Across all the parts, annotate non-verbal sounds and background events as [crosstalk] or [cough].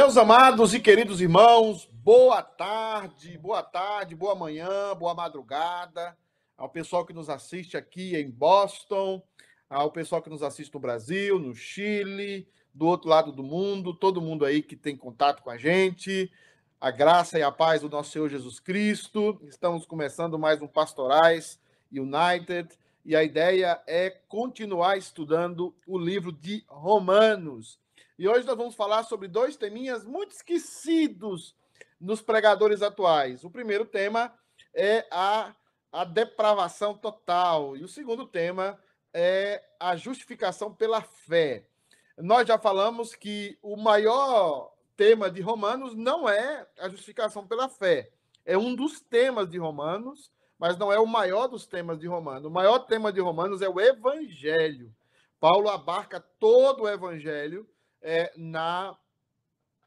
Meus amados e queridos irmãos, boa tarde, boa tarde, boa manhã, boa madrugada ao pessoal que nos assiste aqui em Boston, ao pessoal que nos assiste no Brasil, no Chile, do outro lado do mundo, todo mundo aí que tem contato com a gente. A graça e a paz do nosso Senhor Jesus Cristo. Estamos começando mais um Pastorais United e a ideia é continuar estudando o livro de Romanos. E hoje nós vamos falar sobre dois teminhas muito esquecidos nos pregadores atuais. O primeiro tema é a, a depravação total, e o segundo tema é a justificação pela fé. Nós já falamos que o maior tema de Romanos não é a justificação pela fé. É um dos temas de Romanos, mas não é o maior dos temas de Romanos. O maior tema de Romanos é o evangelho. Paulo abarca todo o evangelho é, na,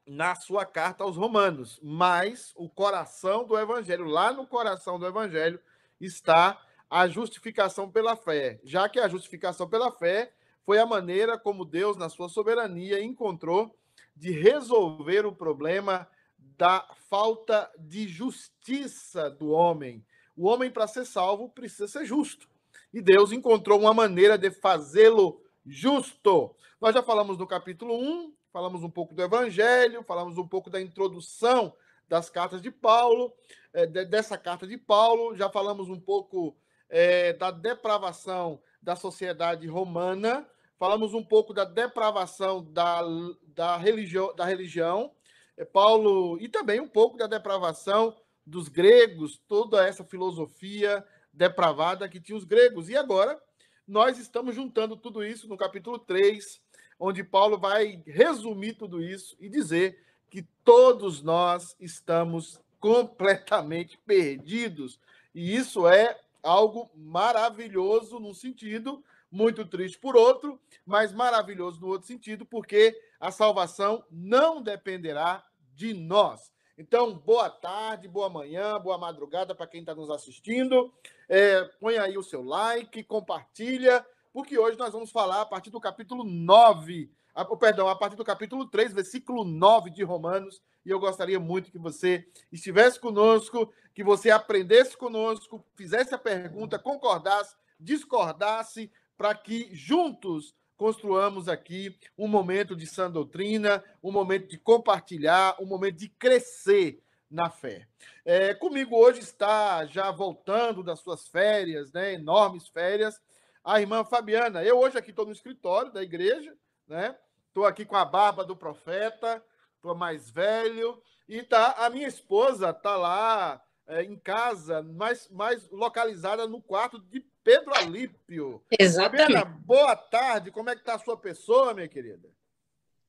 na sua carta aos Romanos, mas o coração do Evangelho, lá no coração do Evangelho, está a justificação pela fé, já que a justificação pela fé foi a maneira como Deus, na sua soberania, encontrou de resolver o problema da falta de justiça do homem. O homem, para ser salvo, precisa ser justo. E Deus encontrou uma maneira de fazê-lo justo. Nós já falamos no capítulo 1, falamos um pouco do Evangelho, falamos um pouco da introdução das cartas de Paulo, é, dessa carta de Paulo, já falamos um pouco é, da depravação da sociedade romana, falamos um pouco da depravação da, da, religião, da religião, é, Paulo, e também um pouco da depravação dos gregos, toda essa filosofia depravada que tinha os gregos. E agora nós estamos juntando tudo isso no capítulo 3, onde Paulo vai resumir tudo isso e dizer que todos nós estamos completamente perdidos. E isso é algo maravilhoso num sentido, muito triste por outro, mas maravilhoso no outro sentido, porque a salvação não dependerá de nós. Então, boa tarde, boa manhã, boa madrugada para quem está nos assistindo. É, põe aí o seu like, compartilha, porque hoje nós vamos falar a partir do capítulo 9, a, perdão, a partir do capítulo 3, versículo 9 de Romanos. E eu gostaria muito que você estivesse conosco, que você aprendesse conosco, fizesse a pergunta, concordasse, discordasse, para que juntos construamos aqui um momento de sã doutrina, um momento de compartilhar, um momento de crescer na fé. É, comigo hoje está já voltando das suas férias, né, enormes férias, a irmã Fabiana. Eu hoje aqui estou no escritório da igreja, né? Estou aqui com a barba do profeta, estou mais velho e tá a minha esposa tá lá é, em casa, mais, mais localizada no quarto de Pedro Alípio. Exatamente. Fabiana, boa tarde. Como é que está a sua pessoa, minha querida?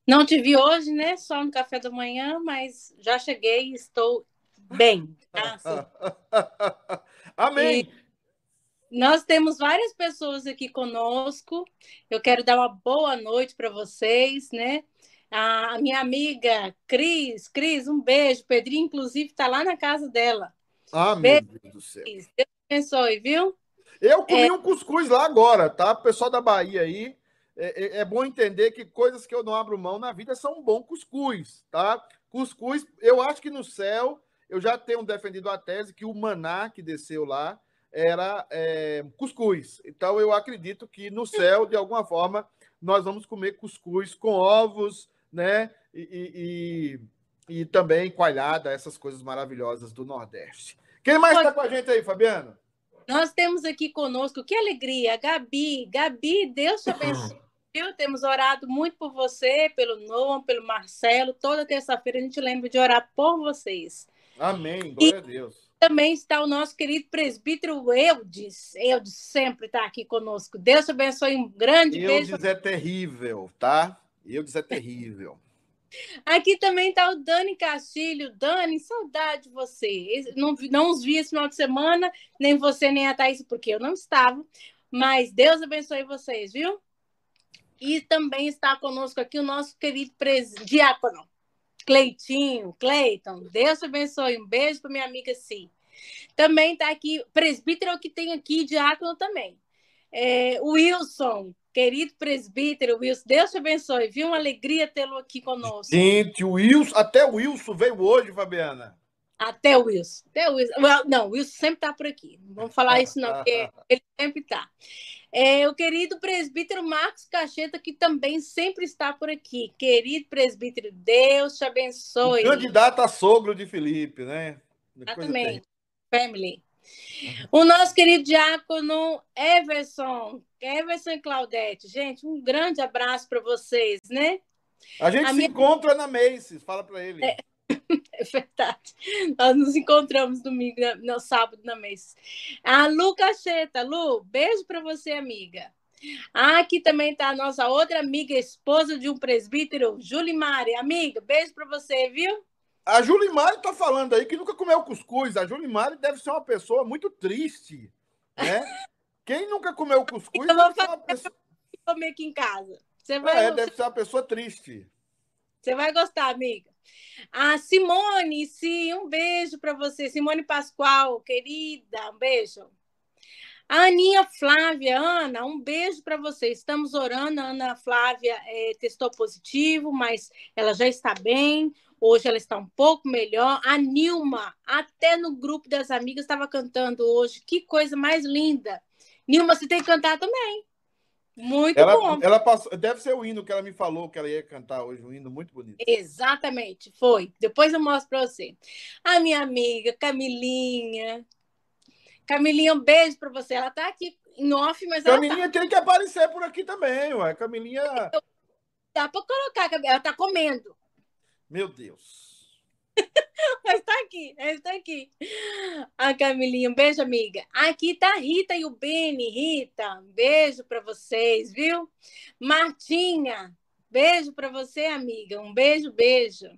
Não te vi hoje, né? Só no café da manhã, mas já cheguei e estou bem. [laughs] Amém. E nós temos várias pessoas aqui conosco. Eu quero dar uma boa noite para vocês, né? A minha amiga Cris, Cris, um beijo. Pedrinho, inclusive, está lá na casa dela. Ah, meu Deus do céu. Deus abençoe, viu? Eu comi é... um cuscuz lá agora, tá? Pessoal da Bahia aí, é, é, é, bom entender que coisas que eu não abro mão na vida são um bom cuscuz, tá? Cuscuz, eu acho que no céu, eu já tenho defendido a tese que o maná que desceu lá era é, cuscuz. Então eu acredito que no céu, de alguma forma, nós vamos comer cuscuz com ovos, né? E, e, e também coalhada, essas coisas maravilhosas do Nordeste. Quem mais está com a gente aí, Fabiano? Nós temos aqui conosco, que alegria, Gabi. Gabi, Deus te abençoe. Viu? Temos orado muito por você, pelo Noam, pelo Marcelo. Toda terça-feira a gente lembra de orar por vocês. Amém. Glória e a Deus. Também está o nosso querido presbítero Eudes. Eudes sempre está aqui conosco. Deus te abençoe. Um grande Eudes beijo. Eudes é terrível, tá? Eudes é terrível. Aqui também está o Dani Castilho. Dani, saudade de você. Não, não os vi esse final de semana, nem você, nem a Thaís, porque eu não estava. Mas Deus abençoe vocês, viu? E também está conosco aqui o nosso querido pres... diácono, Cleitinho, Cleiton. Deus abençoe. Um beijo para minha amiga Si. Também está aqui, presbítero que tem aqui, diácono também. É, Wilson, querido presbítero Wilson, Deus te abençoe, viu? Uma alegria tê-lo aqui conosco. Gente, o Wilson, até o Wilson veio hoje, Fabiana. Até o Wilson. Até o Wilson. Não, o Wilson sempre está por aqui. Não vamos falar isso, não, porque [laughs] ele sempre está. É, o querido presbítero Marcos Cacheta, que também sempre está por aqui. Querido presbítero, Deus te abençoe. O candidato a sogro de Felipe, né? Exatamente. Family. O nosso querido diácono Everson, Everson e Claudete. Gente, um grande abraço para vocês, né? A gente a se minha... encontra na Macy's, fala para ele. É... [laughs] É verdade. Nós nos encontramos domingo, no sábado na mesa. A Lu Cacheta. Lu, beijo para você, amiga. Aqui também está a nossa outra amiga, esposa de um presbítero, Julimari. Amiga, beijo para você, viu? A Julimari está falando aí que nunca comeu cuscuz. A Julimari deve ser uma pessoa muito triste, né? [laughs] Quem nunca comeu cuscuz Eu vou deve ser uma pessoa... comer aqui em casa. Você vai... É, deve ser uma pessoa triste. Você vai gostar, amiga. A Simone, sim, um beijo para você. Simone Pascoal, querida, um beijo. A Aninha Flávia, Ana, um beijo para você. Estamos orando. A Ana Flávia é, testou positivo, mas ela já está bem. Hoje ela está um pouco melhor. A Nilma, até no grupo das amigas, estava cantando hoje. Que coisa mais linda. Nilma, você tem que cantar também. Muito ela, bom. Ela passou, deve ser o hino que ela me falou que ela ia cantar hoje, um hino muito bonito. Exatamente, foi. Depois eu mostro para você. A minha amiga Camilinha. Camilinha, um beijo para você. Ela está aqui em off, mas Camilinha tá... tem que aparecer por aqui também, ué. Camilinha. Dá para colocar, ela está comendo. Meu Deus. Mas tá aqui, ele tá aqui. A Camilinha, um beijo, amiga. Aqui tá a Rita e o Beni. Rita, um beijo para vocês, viu? Martinha, beijo para você, amiga. Um beijo, beijo.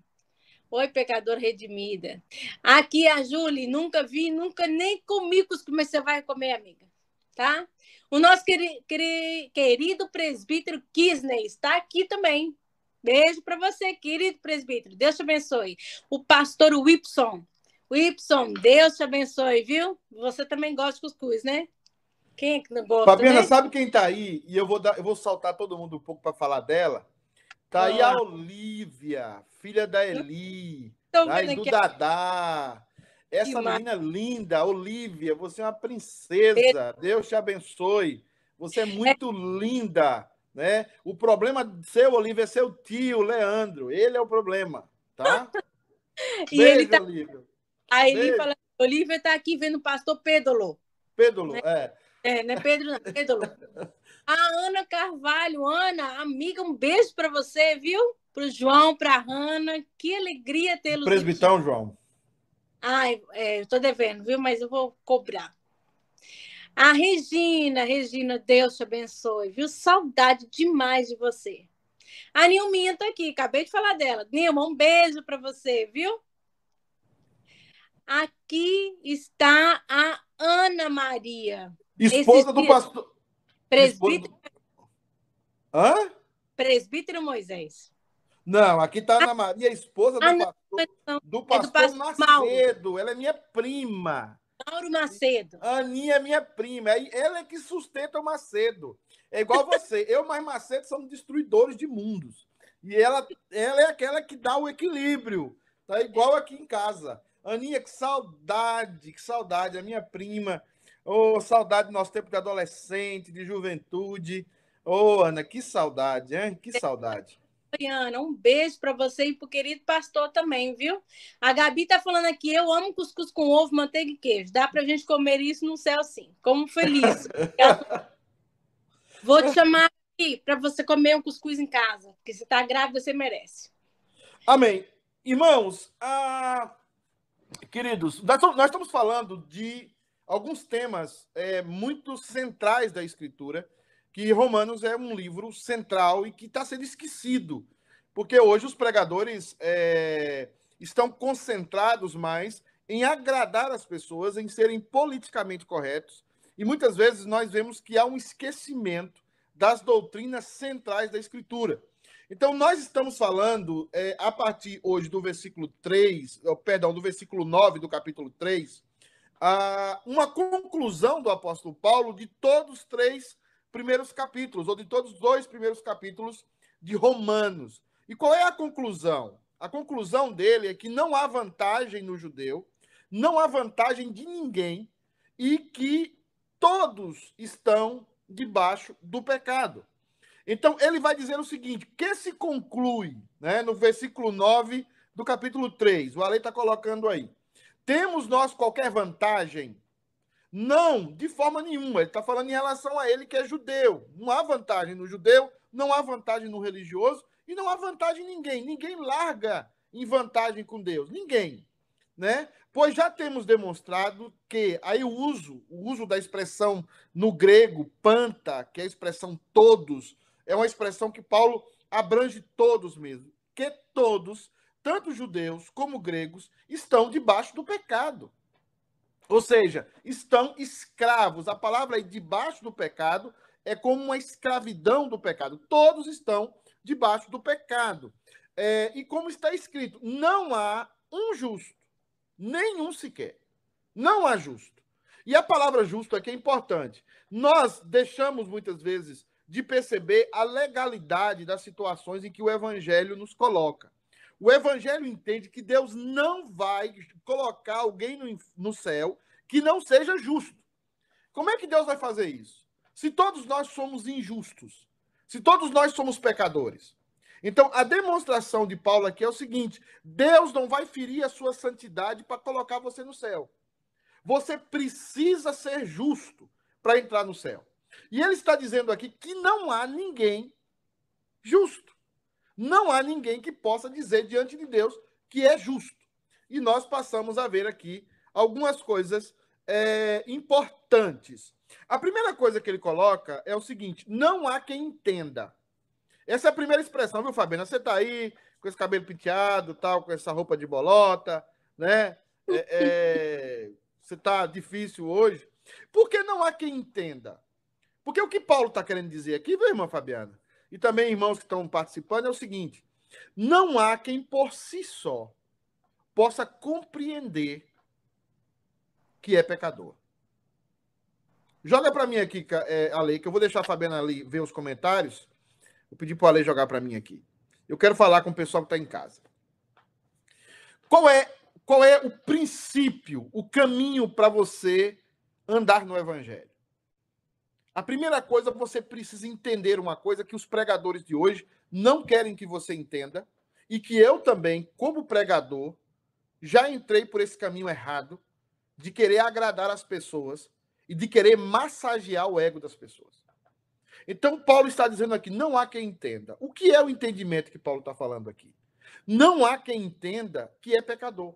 Oi, pecador redimida. Aqui a Julie, nunca vi, nunca nem comi cuscuz, você vai comer, amiga. Tá? O nosso queri, queri, querido presbítero Kisney está aqui também. Beijo para você, querido presbítero. Deus te abençoe. O pastor Whipson. Whipson, Deus te abençoe, viu? Você também gosta de cuscuz, né? Quem é que não gosta? Fabiana, né? sabe quem tá aí? E eu vou, dar, eu vou saltar todo mundo um pouco para falar dela. Tá aí a Olivia, filha da Eli, tá aí do Dadá. Essa que menina mar... linda, Olivia, você é uma princesa. Deus te abençoe. Você é muito é... linda. Né? O problema seu, Olívia, é seu tio, Leandro. Ele é o problema, tá? [laughs] e Beijo, ele tá... Olívia. Aí ele fala, Olívia está aqui vendo o pastor Pedro. Pedro, né? é. É, não é Pedro, não, Pedro. [laughs] A Ana Carvalho, Ana, amiga, um beijo para você, viu? Para o João, para a Ana. Que alegria tê-los. Presbitão, João. Ai, é, eu estou devendo, viu? Mas eu vou cobrar. A Regina, Regina, Deus te abençoe, viu? Saudade demais de você. A Nilminha tá aqui, acabei de falar dela. Nilma, um beijo para você, viu? Aqui está a Ana Maria. Esposa do pastor. Presbítero. Hã? Presbítero Moisés. Não, aqui está a Ana Maria, esposa do pastor, do pastor, é do pastor Macedo. Mauro. Ela é minha prima. Mauro Macedo. Aninha é minha prima. Ela é que sustenta o Macedo. É igual você. Eu mais Macedo somos destruidores de mundos. E ela, ela é aquela que dá o equilíbrio. Tá igual aqui em casa. Aninha, que saudade, que saudade. A minha prima. Oh, saudade do nosso tempo de adolescente, de juventude. Ô, oh, Ana, que saudade, hein? Que saudade. Mariana, um beijo para você e para o querido pastor também, viu? A Gabi tá falando aqui, eu amo cuscuz com ovo, manteiga e queijo. Dá para a gente comer isso no céu sim. Como feliz. Vou te chamar aqui para você comer um cuscuz em casa, porque você está grávida, você merece. Amém. Irmãos, ah, queridos, nós estamos falando de alguns temas é, muito centrais da Escritura que Romanos é um livro central e que está sendo esquecido, porque hoje os pregadores é, estão concentrados mais em agradar as pessoas, em serem politicamente corretos, e muitas vezes nós vemos que há um esquecimento das doutrinas centrais da Escritura. Então, nós estamos falando, é, a partir hoje do versículo 3, perdão, do versículo 9 do capítulo 3, a, uma conclusão do apóstolo Paulo de todos os três primeiros capítulos, ou de todos os dois primeiros capítulos de Romanos. E qual é a conclusão? A conclusão dele é que não há vantagem no judeu, não há vantagem de ninguém e que todos estão debaixo do pecado. Então, ele vai dizer o seguinte: que se conclui, né, no versículo 9 do capítulo 3, o Ale está colocando aí. Temos nós qualquer vantagem? Não, de forma nenhuma. Ele está falando em relação a ele que é judeu. Não há vantagem no judeu, não há vantagem no religioso e não há vantagem em ninguém. Ninguém larga em vantagem com Deus. Ninguém. Né? Pois já temos demonstrado que aí o uso, o uso da expressão no grego panta, que é a expressão todos, é uma expressão que Paulo abrange todos mesmo, que todos, tanto judeus como gregos, estão debaixo do pecado. Ou seja, estão escravos. A palavra aí debaixo do pecado é como uma escravidão do pecado. Todos estão debaixo do pecado. É, e como está escrito, não há um justo, nenhum sequer. Não há justo. E a palavra justo aqui é importante. Nós deixamos muitas vezes de perceber a legalidade das situações em que o evangelho nos coloca. O evangelho entende que Deus não vai colocar alguém no, no céu que não seja justo. Como é que Deus vai fazer isso? Se todos nós somos injustos, se todos nós somos pecadores. Então, a demonstração de Paulo aqui é o seguinte: Deus não vai ferir a sua santidade para colocar você no céu. Você precisa ser justo para entrar no céu. E ele está dizendo aqui que não há ninguém justo. Não há ninguém que possa dizer diante de Deus que é justo. E nós passamos a ver aqui algumas coisas é, importantes. A primeira coisa que ele coloca é o seguinte: não há quem entenda. Essa é a primeira expressão, viu, Fabiana? Você está aí com esse cabelo penteado, tal, com essa roupa de bolota, né? É, é, [laughs] você está difícil hoje. Porque não há quem entenda. Porque o que Paulo está querendo dizer aqui, viu, irmã Fabiana? E também irmãos que estão participando, é o seguinte: não há quem por si só possa compreender que é pecador. Joga para mim aqui, é, Ale, que eu vou deixar a Fabiana ali ver os comentários. Vou pedir para o Ale jogar para mim aqui. Eu quero falar com o pessoal que está em casa. Qual é, qual é o princípio, o caminho para você andar no Evangelho? A primeira coisa, você precisa entender uma coisa que os pregadores de hoje não querem que você entenda, e que eu também, como pregador, já entrei por esse caminho errado de querer agradar as pessoas e de querer massagear o ego das pessoas. Então, Paulo está dizendo aqui: não há quem entenda. O que é o entendimento que Paulo está falando aqui? Não há quem entenda que é pecador.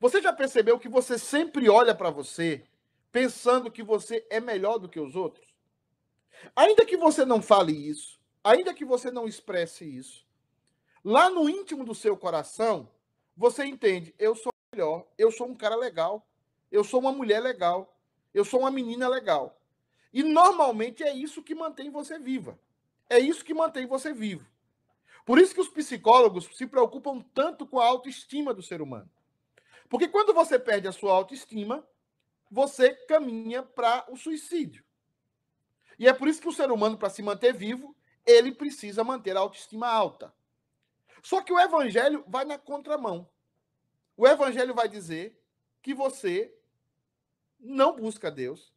Você já percebeu que você sempre olha para você pensando que você é melhor do que os outros? Ainda que você não fale isso, ainda que você não expresse isso, lá no íntimo do seu coração, você entende: eu sou melhor, eu sou um cara legal, eu sou uma mulher legal, eu sou uma menina legal. E normalmente é isso que mantém você viva. É isso que mantém você vivo. Por isso que os psicólogos se preocupam tanto com a autoestima do ser humano. Porque quando você perde a sua autoestima, você caminha para o suicídio. E é por isso que o ser humano, para se manter vivo, ele precisa manter a autoestima alta. Só que o evangelho vai na contramão. O evangelho vai dizer que você não busca Deus,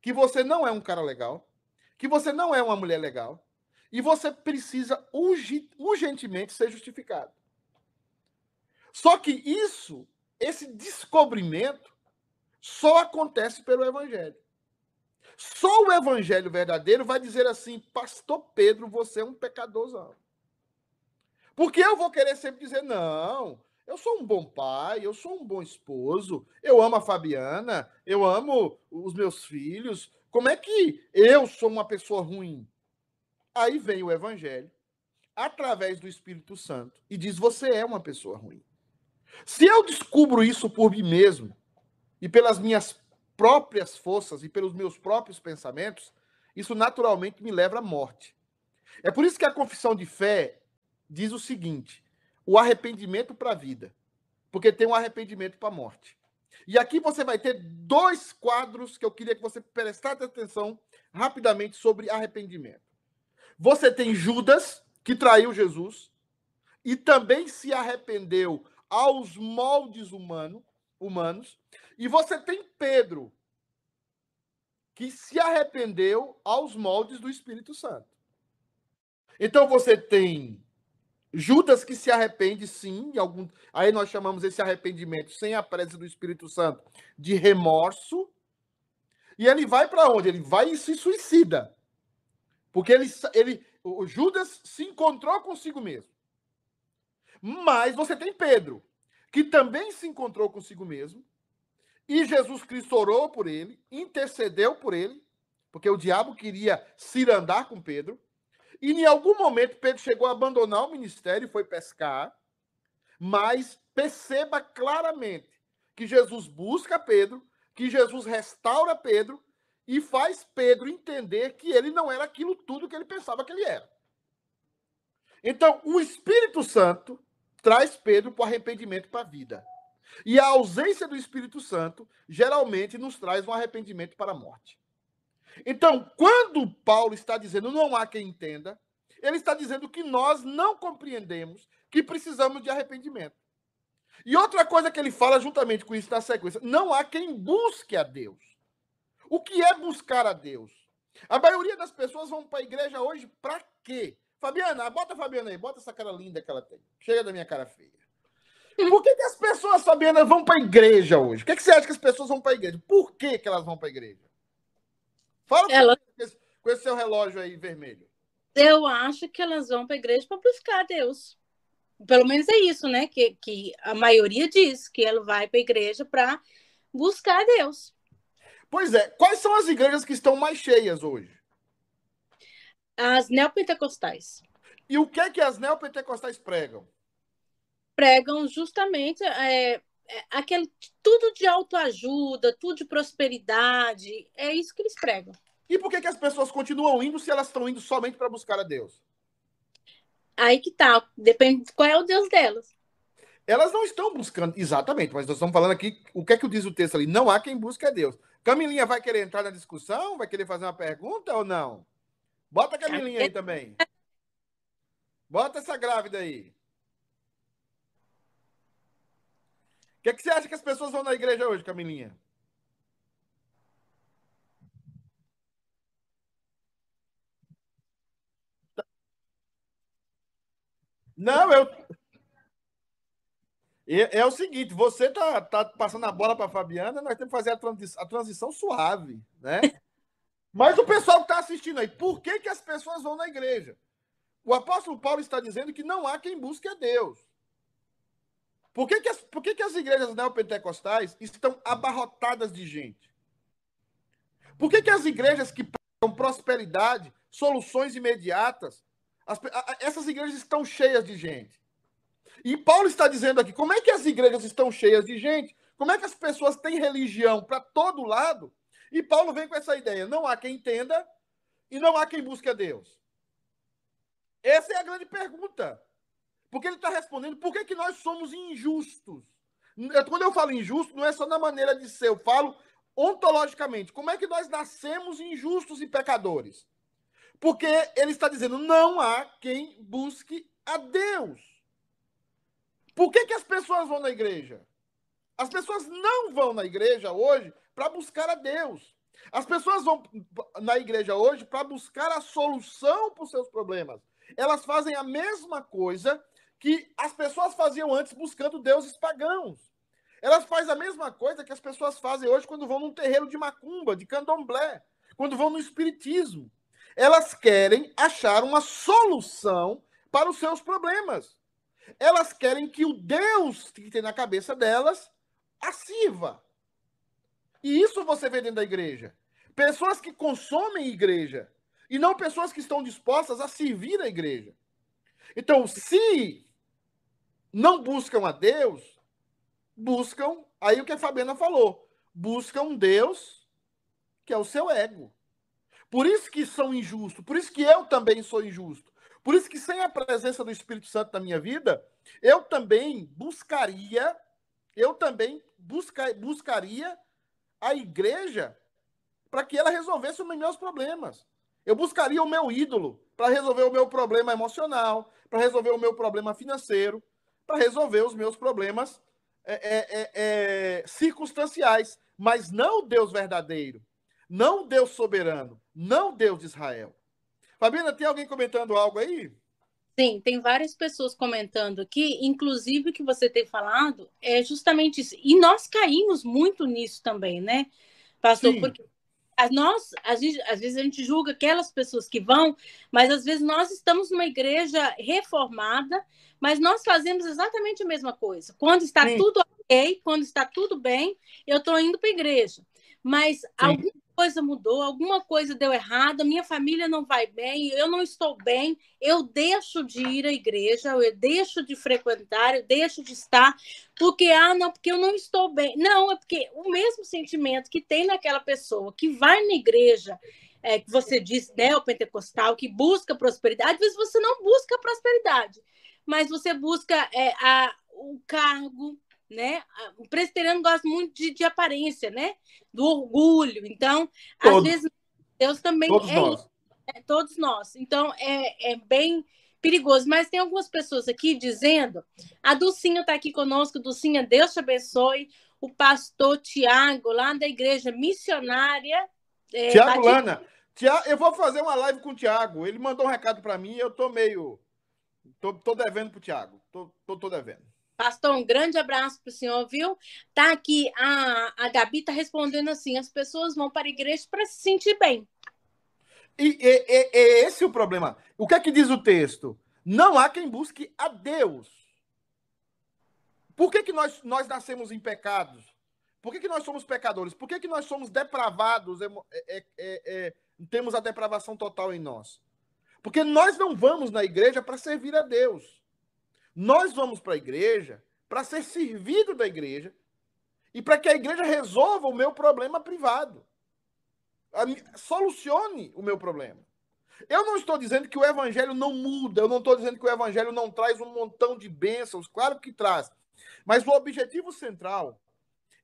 que você não é um cara legal, que você não é uma mulher legal, e você precisa urgentemente ser justificado. Só que isso, esse descobrimento, só acontece pelo Evangelho. Só o Evangelho verdadeiro vai dizer assim: Pastor Pedro, você é um pecadorzão. Porque eu vou querer sempre dizer: não, eu sou um bom pai, eu sou um bom esposo, eu amo a Fabiana, eu amo os meus filhos. Como é que eu sou uma pessoa ruim? Aí vem o Evangelho, através do Espírito Santo, e diz: você é uma pessoa ruim. Se eu descubro isso por mim mesmo, e pelas minhas próprias forças e pelos meus próprios pensamentos, isso naturalmente me leva à morte. É por isso que a confissão de fé diz o seguinte: o arrependimento para a vida, porque tem um arrependimento para a morte. E aqui você vai ter dois quadros que eu queria que você prestasse atenção rapidamente sobre arrependimento. Você tem Judas, que traiu Jesus, e também se arrependeu aos moldes humano, humanos, e você tem Pedro, que se arrependeu aos moldes do Espírito Santo. Então você tem Judas que se arrepende, sim, algum... aí nós chamamos esse arrependimento sem a presença do Espírito Santo de remorso. E ele vai para onde? Ele vai e se suicida. Porque ele, ele, o Judas se encontrou consigo mesmo. Mas você tem Pedro, que também se encontrou consigo mesmo, e Jesus Cristo orou por ele, intercedeu por ele, porque o diabo queria cirandar com Pedro. E em algum momento Pedro chegou a abandonar o ministério e foi pescar. Mas perceba claramente que Jesus busca Pedro, que Jesus restaura Pedro e faz Pedro entender que ele não era aquilo tudo que ele pensava que ele era. Então, o Espírito Santo traz Pedro para o arrependimento para a vida. E a ausência do Espírito Santo geralmente nos traz um arrependimento para a morte. Então, quando Paulo está dizendo não há quem entenda, ele está dizendo que nós não compreendemos que precisamos de arrependimento. E outra coisa que ele fala juntamente com isso na sequência, não há quem busque a Deus. O que é buscar a Deus? A maioria das pessoas vão para a igreja hoje para quê? Fabiana, bota a Fabiana aí, bota essa cara linda que ela tem. Chega da minha cara feia. Por que, que as pessoas, Fabiana, vão para a igreja hoje? Por que, que você acha que as pessoas vão para a igreja? Por que, que elas vão para a igreja? Fala Ela... com, esse, com esse seu relógio aí vermelho. Eu acho que elas vão para a igreja para buscar Deus. Pelo menos é isso, né? Que, que a maioria diz que ela vai para a igreja para buscar Deus. Pois é. Quais são as igrejas que estão mais cheias hoje? As neopentecostais. E o que é que as neopentecostais pregam? Pregam justamente é, é, aquele tudo de autoajuda, tudo de prosperidade. É isso que eles pregam. E por que, que as pessoas continuam indo se elas estão indo somente para buscar a Deus? Aí que tá. Depende qual é o Deus delas. Elas não estão buscando, exatamente, mas nós estamos falando aqui, o que é que diz o texto ali? Não há quem busque a Deus. Camilinha vai querer entrar na discussão? Vai querer fazer uma pergunta ou não? Bota a Camilinha aí também. Bota essa grávida aí. Que, é que você acha que as pessoas vão na igreja hoje, Camilinha? Não, eu. É, o seguinte, você tá, tá passando a bola para Fabiana, nós temos que fazer a, transi a transição suave, né? Mas o pessoal que está assistindo aí, por que, que as pessoas vão na igreja? O apóstolo Paulo está dizendo que não há quem busque a Deus. Por que, que, as, por que, que as igrejas neopentecostais estão abarrotadas de gente? Por que, que as igrejas que pregam prosperidade, soluções imediatas, as, a, essas igrejas estão cheias de gente? E Paulo está dizendo aqui: como é que as igrejas estão cheias de gente? Como é que as pessoas têm religião para todo lado? E Paulo vem com essa ideia: não há quem entenda e não há quem busque a Deus. Essa é a grande pergunta. Porque ele está respondendo por que, que nós somos injustos. Quando eu falo injusto, não é só na maneira de ser, eu falo ontologicamente. Como é que nós nascemos injustos e pecadores? Porque ele está dizendo: não há quem busque a Deus. Por que, que as pessoas vão na igreja? As pessoas não vão na igreja hoje para buscar a Deus. As pessoas vão na igreja hoje para buscar a solução para os seus problemas. Elas fazem a mesma coisa que as pessoas faziam antes buscando deuses pagãos. Elas fazem a mesma coisa que as pessoas fazem hoje quando vão num terreiro de macumba, de candomblé, quando vão no espiritismo. Elas querem achar uma solução para os seus problemas. Elas querem que o Deus que tem na cabeça delas a sirva. E isso você vê dentro da igreja. Pessoas que consomem igreja e não pessoas que estão dispostas a servir a igreja. Então, se não buscam a Deus, buscam, aí o que a Fabiana falou, buscam Deus, que é o seu ego. Por isso que são injustos, por isso que eu também sou injusto. Por isso que sem a presença do Espírito Santo na minha vida, eu também buscaria, eu também busca, buscaria a igreja para que ela resolvesse os meus problemas. Eu buscaria o meu ídolo para resolver o meu problema emocional, para resolver o meu problema financeiro, para resolver os meus problemas é, é, é, é, circunstanciais, mas não o Deus verdadeiro, não o Deus soberano, não o Deus de Israel. Fabiana, tem alguém comentando algo aí? Sim, tem várias pessoas comentando aqui, inclusive o que você tem falado é justamente isso. E nós caímos muito nisso também, né, pastor? Sim. Porque nós, às vezes, às vezes a gente julga aquelas pessoas que vão, mas às vezes nós estamos numa igreja reformada, mas nós fazemos exatamente a mesma coisa. Quando está Sim. tudo ok, quando está tudo bem, eu estou indo para a igreja. Mas Sim. alguma coisa mudou, alguma coisa deu errado, minha família não vai bem, eu não estou bem, eu deixo de ir à igreja, eu deixo de frequentar, eu deixo de estar, porque, ah, não, porque eu não estou bem. Não, é porque o mesmo sentimento que tem naquela pessoa que vai na igreja, é, que você diz, né, o pentecostal, que busca prosperidade, às vezes você não busca prosperidade, mas você busca é, a, o cargo, né? O presbiteriano gosta muito de, de aparência, né? Do orgulho. Então, todos. às vezes, Deus também todos é nós. Isso, é, todos nós. Então, é, é bem perigoso. Mas tem algumas pessoas aqui dizendo: a Dulcinha está aqui conosco, Dulcinha, Deus te abençoe. O pastor Tiago, lá da igreja missionária. É, Tiago Lana. Eu vou fazer uma live com o Tiago. Ele mandou um recado para mim e eu tô meio. Tô, tô devendo pro Tiago. Tô, tô, tô devendo. Pastor, um grande abraço para o senhor, viu? Tá aqui, a, a Gabi está respondendo assim: as pessoas vão para a igreja para se sentir bem. E, é esse o problema. O que é que diz o texto? Não há quem busque a Deus. Por que, que nós, nós nascemos em pecados? Por que, que nós somos pecadores? Por que, que nós somos depravados? É, é, é, é temos a depravação total em nós? Porque nós não vamos na igreja para servir a Deus. Nós vamos para a igreja para ser servido da igreja e para que a igreja resolva o meu problema privado. Solucione o meu problema. Eu não estou dizendo que o evangelho não muda, eu não estou dizendo que o evangelho não traz um montão de bênçãos, claro que traz. Mas o objetivo central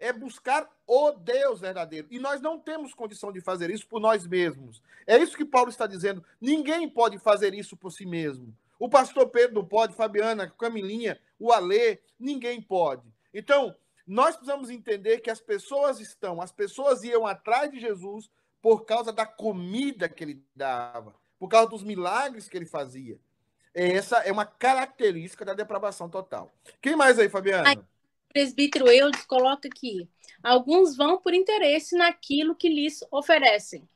é buscar o Deus verdadeiro. E nós não temos condição de fazer isso por nós mesmos. É isso que Paulo está dizendo. Ninguém pode fazer isso por si mesmo. O pastor Pedro não pode, Fabiana, Camilinha, o Alê, ninguém pode. Então, nós precisamos entender que as pessoas estão, as pessoas iam atrás de Jesus por causa da comida que ele dava, por causa dos milagres que ele fazia. Essa é uma característica da depravação total. Quem mais aí, Fabiana? Aí, presbítero Eudes coloca aqui: alguns vão por interesse naquilo que lhes oferecem.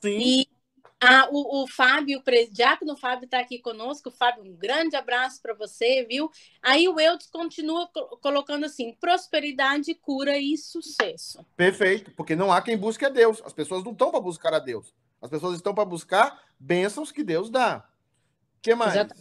Sim. E ah, o, o Fábio, o Diácono Fábio está aqui conosco. Fábio, um grande abraço para você, viu? Aí o Eudes continua colocando assim: prosperidade, cura e sucesso. Perfeito, porque não há quem busque a Deus. As pessoas não estão para buscar a Deus. As pessoas estão para buscar bênçãos que Deus dá. O que mais? Exato.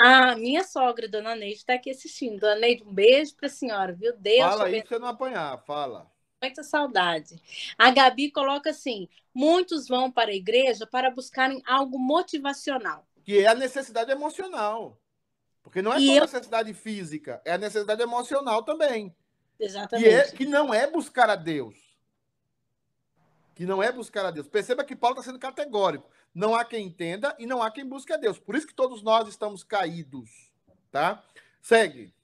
A minha sogra, dona Neide, está aqui assistindo. Dona Neide, um beijo para a senhora, viu? Deus. Fala aí para você não apanhar, fala muita saudade. A Gabi coloca assim: muitos vão para a igreja para buscarem algo motivacional. Que é a necessidade emocional. Porque não é e só eu... necessidade física, é a necessidade emocional também. Exatamente. Que, é, que não é buscar a Deus. Que não é buscar a Deus. Perceba que Paulo está sendo categórico. Não há quem entenda e não há quem busque a Deus. Por isso que todos nós estamos caídos. Tá? Segue.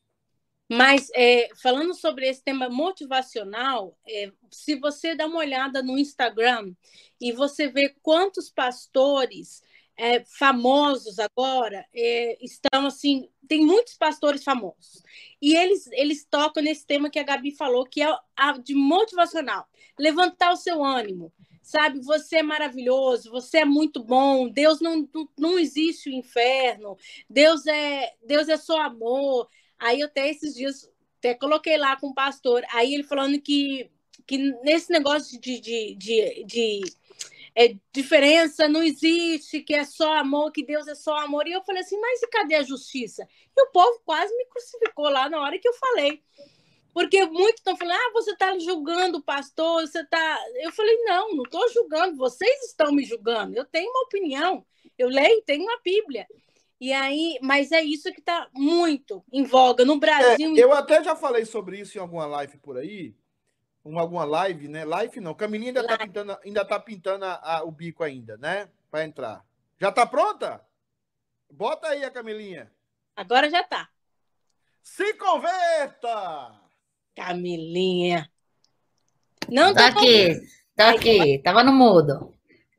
Mas é, falando sobre esse tema motivacional, é, se você dá uma olhada no Instagram e você vê quantos pastores é, famosos agora é, estão assim, tem muitos pastores famosos e eles eles tocam nesse tema que a Gabi falou, que é a de motivacional, levantar o seu ânimo, sabe? Você é maravilhoso, você é muito bom, Deus não, não, não existe o inferno, Deus é Deus é só amor. Aí eu até esses dias até coloquei lá com o pastor, aí ele falando que, que nesse negócio de, de, de, de é, diferença não existe, que é só amor, que Deus é só amor. E eu falei assim, mas e cadê a justiça? E o povo quase me crucificou lá na hora que eu falei. Porque muitos estão falando, ah, você está julgando o pastor, você está. Eu falei, não, não estou julgando, vocês estão me julgando. Eu tenho uma opinião, eu leio, tenho uma Bíblia. E aí, mas é isso que está muito em voga no Brasil. É, eu até já falei sobre isso em alguma live por aí, um, alguma live, né? Live não. Camilinha ainda está pintando, ainda tá pintando a, a, o bico ainda, né? Para entrar. Já está pronta? Bota aí a Camilinha. Agora já está. Se converta! Camilinha. Não tô aqui, tô aqui, tava no mudo.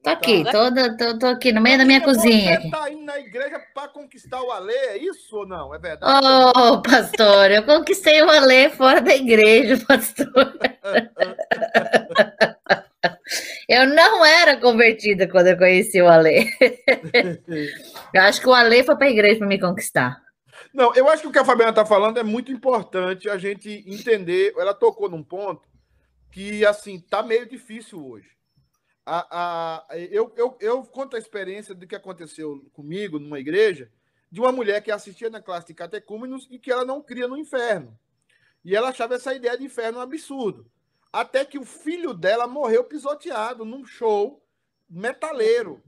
Tô aqui, tá. tô, tô, tô, aqui no meio da minha cozinha. Você tá indo na igreja para conquistar o Alê, é isso ou não? É verdade? Ô, oh, pastor, eu conquistei o Alê fora da igreja, [laughs] pastor. eu não era convertida quando eu conheci o Alê. eu acho que o Alê foi para a igreja para me conquistar. Não, eu acho que o que a Fabiana está falando é muito importante a gente entender. Ela tocou num ponto que, assim, tá meio difícil hoje a, a, eu, eu, eu conto a experiência do que aconteceu comigo numa igreja, de uma mulher que assistia na classe de catecúmenos e que ela não cria no inferno. E ela achava essa ideia de inferno um absurdo. Até que o filho dela morreu pisoteado num show metaleiro,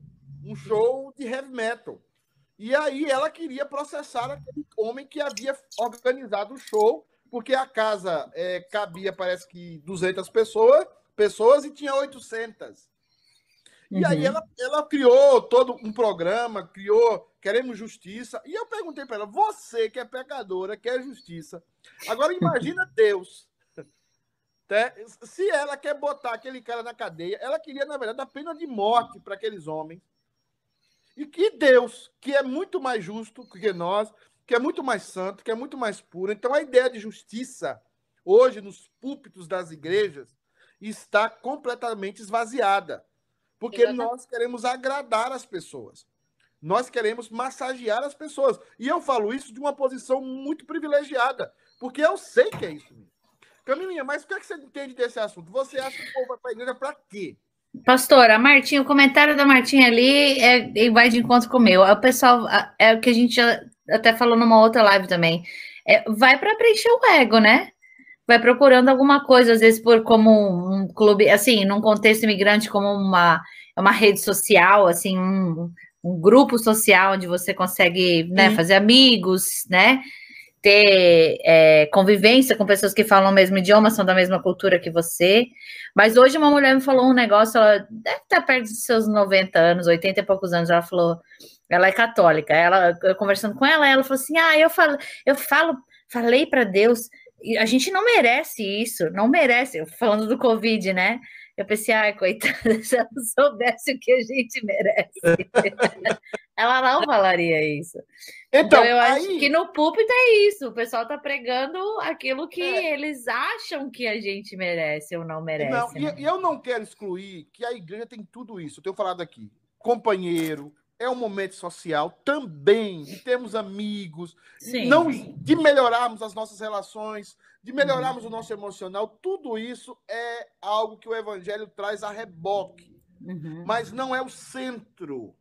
um show de heavy metal. E aí ela queria processar aquele homem que havia organizado o show, porque a casa é, cabia, parece que 200 pessoas, pessoas e tinha 800. E aí uhum. ela, ela criou todo um programa, criou Queremos Justiça. E eu perguntei para ela: você que é pecadora, quer justiça. Agora imagina [laughs] Deus. Né? Se ela quer botar aquele cara na cadeia, ela queria, na verdade, a pena de morte para aqueles homens. E que Deus, que é muito mais justo que nós, que é muito mais santo, que é muito mais puro. Então a ideia de justiça, hoje, nos púlpitos das igrejas, está completamente esvaziada. Porque Exatamente. nós queremos agradar as pessoas. Nós queremos massagear as pessoas. E eu falo isso de uma posição muito privilegiada, porque eu sei que é isso. Camilinha, mas o que, é que você entende desse assunto? Você acha que o povo vai para a igreja para quê? Pastora, Martinha, o comentário da Martinha ali é, vai de encontro com o meu. O pessoal, é o que a gente até falou numa outra live também. É, vai para preencher o ego, né? Vai procurando alguma coisa, às vezes por como um clube, assim, num contexto imigrante, como uma, uma rede social, assim, um, um grupo social onde você consegue né, fazer amigos, né? Ter é, convivência com pessoas que falam o mesmo idioma, são da mesma cultura que você. Mas hoje uma mulher me falou um negócio, ela deve estar perto dos seus 90 anos, 80 e poucos anos, ela falou, ela é católica. Ela, eu conversando com ela, ela falou assim: Ah, eu falo, eu falo, falei para Deus a gente não merece isso, não merece. Falando do Covid, né? Eu pensei, ai, coitada, [laughs] se ela soubesse o que a gente merece. [laughs] ela não falaria isso. Então, então eu aí... acho que no púlpito é isso. O pessoal está pregando aquilo que é. eles acham que a gente merece ou não merece. Não, né? E eu não quero excluir que a igreja tem tudo isso. Eu tenho falado aqui. Companheiro, é um momento social também, de termos amigos, Sim. não de melhorarmos as nossas relações, de melhorarmos uhum. o nosso emocional. Tudo isso é algo que o evangelho traz a reboque. Uhum. Mas não é o centro.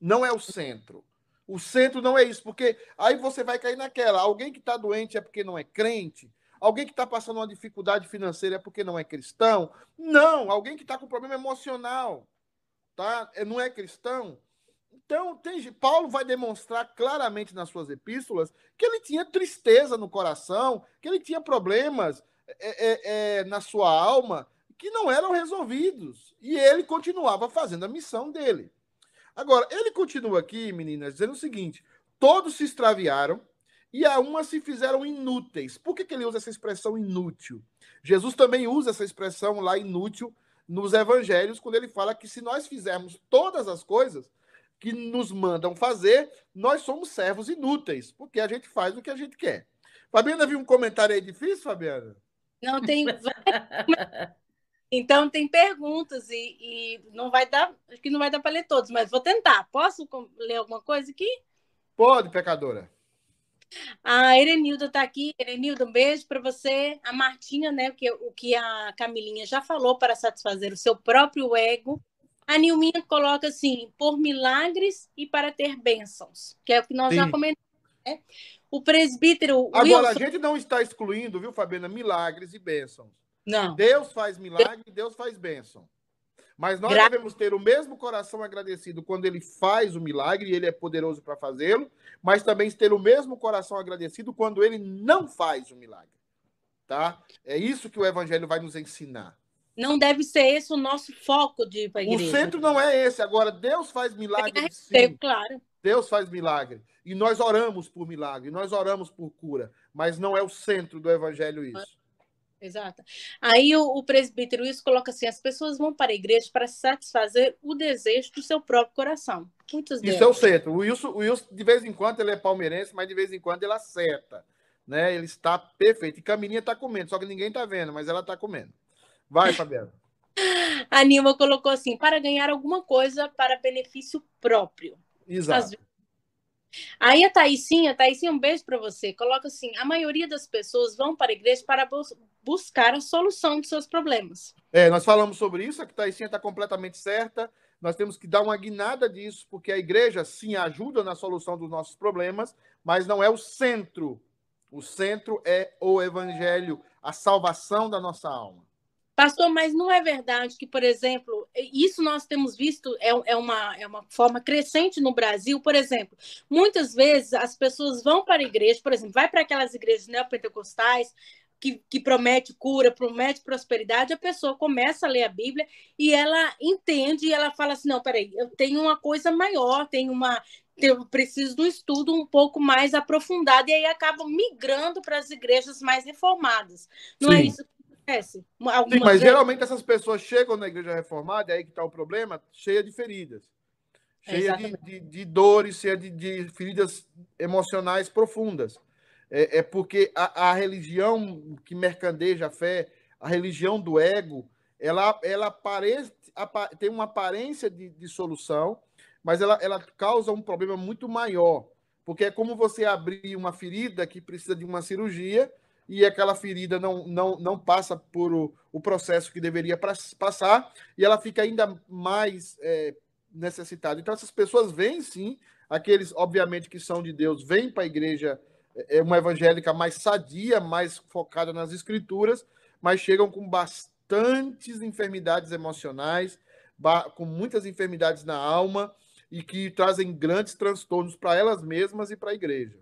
Não é o centro. O centro não é isso, porque aí você vai cair naquela. Alguém que está doente é porque não é crente. Alguém que está passando uma dificuldade financeira é porque não é cristão. Não, alguém que está com problema emocional, tá? É, não é cristão então, tem, Paulo vai demonstrar claramente nas suas epístolas que ele tinha tristeza no coração, que ele tinha problemas é, é, é, na sua alma que não eram resolvidos. E ele continuava fazendo a missão dele. Agora, ele continua aqui, meninas, dizendo o seguinte: todos se extraviaram e a uma se fizeram inúteis. Por que, que ele usa essa expressão inútil? Jesus também usa essa expressão lá inútil nos evangelhos, quando ele fala que se nós fizermos todas as coisas, que nos mandam fazer, nós somos servos inúteis, porque a gente faz o que a gente quer. Fabiana, viu um comentário aí difícil, Fabiana? Não tem. então tem perguntas e, e, não vai dar, acho que não vai dar para ler todos, mas vou tentar. Posso ler alguma coisa aqui? Pode, pecadora. A Erenilda está aqui. Erenilda, um beijo para você. A Martinha, né? Que, o que a Camilinha já falou para satisfazer o seu próprio ego a Nilminha coloca assim, por milagres e para ter bênçãos, que é o que nós Sim. já comentamos. Né? O presbítero. Agora, Wilson... a gente não está excluindo, viu, Fabiana, milagres e bênçãos. Não. Deus faz milagre e Deus faz bênção. Mas nós Gra... devemos ter o mesmo coração agradecido quando ele faz o milagre e ele é poderoso para fazê-lo, mas também ter o mesmo coração agradecido quando ele não faz o milagre. tá? É isso que o evangelho vai nos ensinar. Não deve ser esse o nosso foco de ir para a igreja. O centro não é esse. Agora, Deus faz milagre. Sim. Claro. Deus faz milagre. E nós oramos por milagre, nós oramos por cura. Mas não é o centro do evangelho isso. Exato. Aí o, o presbítero isso coloca assim: as pessoas vão para a igreja para satisfazer o desejo do seu próprio coração. Muitos. Isso é o centro. O Wilson, o Wilson, de vez em quando, ele é palmeirense, mas de vez em quando ele acerta. Né? Ele está perfeito. E Camininha está comendo, só que ninguém está vendo, mas ela está comendo. Vai, Fabiana. a Nilma colocou assim: para ganhar alguma coisa para benefício próprio. Exato. Aí a Thaisinha, Thaisinha, um beijo para você. Coloca assim: a maioria das pessoas vão para a igreja para buscar a solução dos seus problemas. É, nós falamos sobre isso, a Thaisinha está completamente certa. Nós temos que dar uma guinada disso, porque a igreja sim ajuda na solução dos nossos problemas, mas não é o centro. O centro é o evangelho, a salvação da nossa alma. Pastor, mas não é verdade que, por exemplo, isso nós temos visto, é, é, uma, é uma forma crescente no Brasil, por exemplo, muitas vezes as pessoas vão para a igreja, por exemplo, vai para aquelas igrejas neopentecostais, que, que, promete cura, promete prosperidade, a pessoa começa a ler a Bíblia e ela entende e ela fala assim: não, peraí, eu tenho uma coisa maior, tenho uma. Eu preciso de um estudo um pouco mais aprofundado, e aí acaba migrando para as igrejas mais reformadas. Não é Sim. é isso acontece. Sim, mas geralmente essas pessoas chegam na igreja reformada, é aí que está o problema, cheia de feridas. Cheia de, de, de, dores, cheia de, de feridas emocionais profundas. É, é porque a, a, religião que mercandeja a fé, a religião do ego, ela, ela tem uma aparência de, de solução, mas ela, ela causa um problema muito maior. Porque é como você abrir uma ferida que precisa de uma cirurgia e aquela ferida não, não, não passa por o, o processo que deveria passar e ela fica ainda mais é, necessitada. Então, essas pessoas vêm sim, aqueles, obviamente, que são de Deus, vêm para a igreja, é, é uma evangélica mais sadia, mais focada nas escrituras, mas chegam com bastantes enfermidades emocionais, com muitas enfermidades na alma e que trazem grandes transtornos para elas mesmas e para a igreja.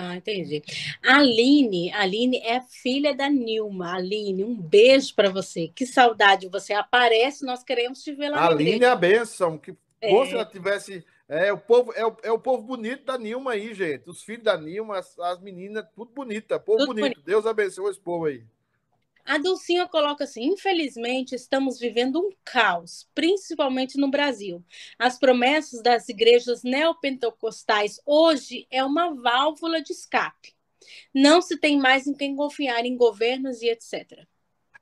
Ah, entendi. Aline, Aline é filha da Nilma. Aline, um beijo para você. Que saudade. Você aparece, nós queremos te ver lá. Aline é a benção. Que é. bom se ela tivesse. É o, povo, é, o, é o povo bonito da Nilma aí, gente. Os filhos da Nilma, as, as meninas, tudo bonita. Povo tudo bonito. bonito. Deus abençoe esse povo aí. A Dulcinha coloca assim: infelizmente, estamos vivendo um caos, principalmente no Brasil. As promessas das igrejas neopentecostais hoje é uma válvula de escape. Não se tem mais em quem confiar em governos e etc.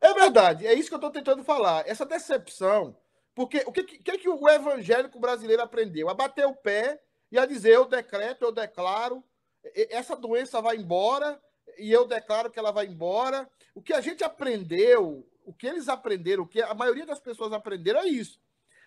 É verdade, é isso que eu estou tentando falar. Essa decepção, porque o que, que, que o evangélico brasileiro aprendeu? A bater o pé e a dizer: eu decreto, eu declaro, essa doença vai embora e eu declaro que ela vai embora. O que a gente aprendeu, o que eles aprenderam, o que a maioria das pessoas aprenderam é isso.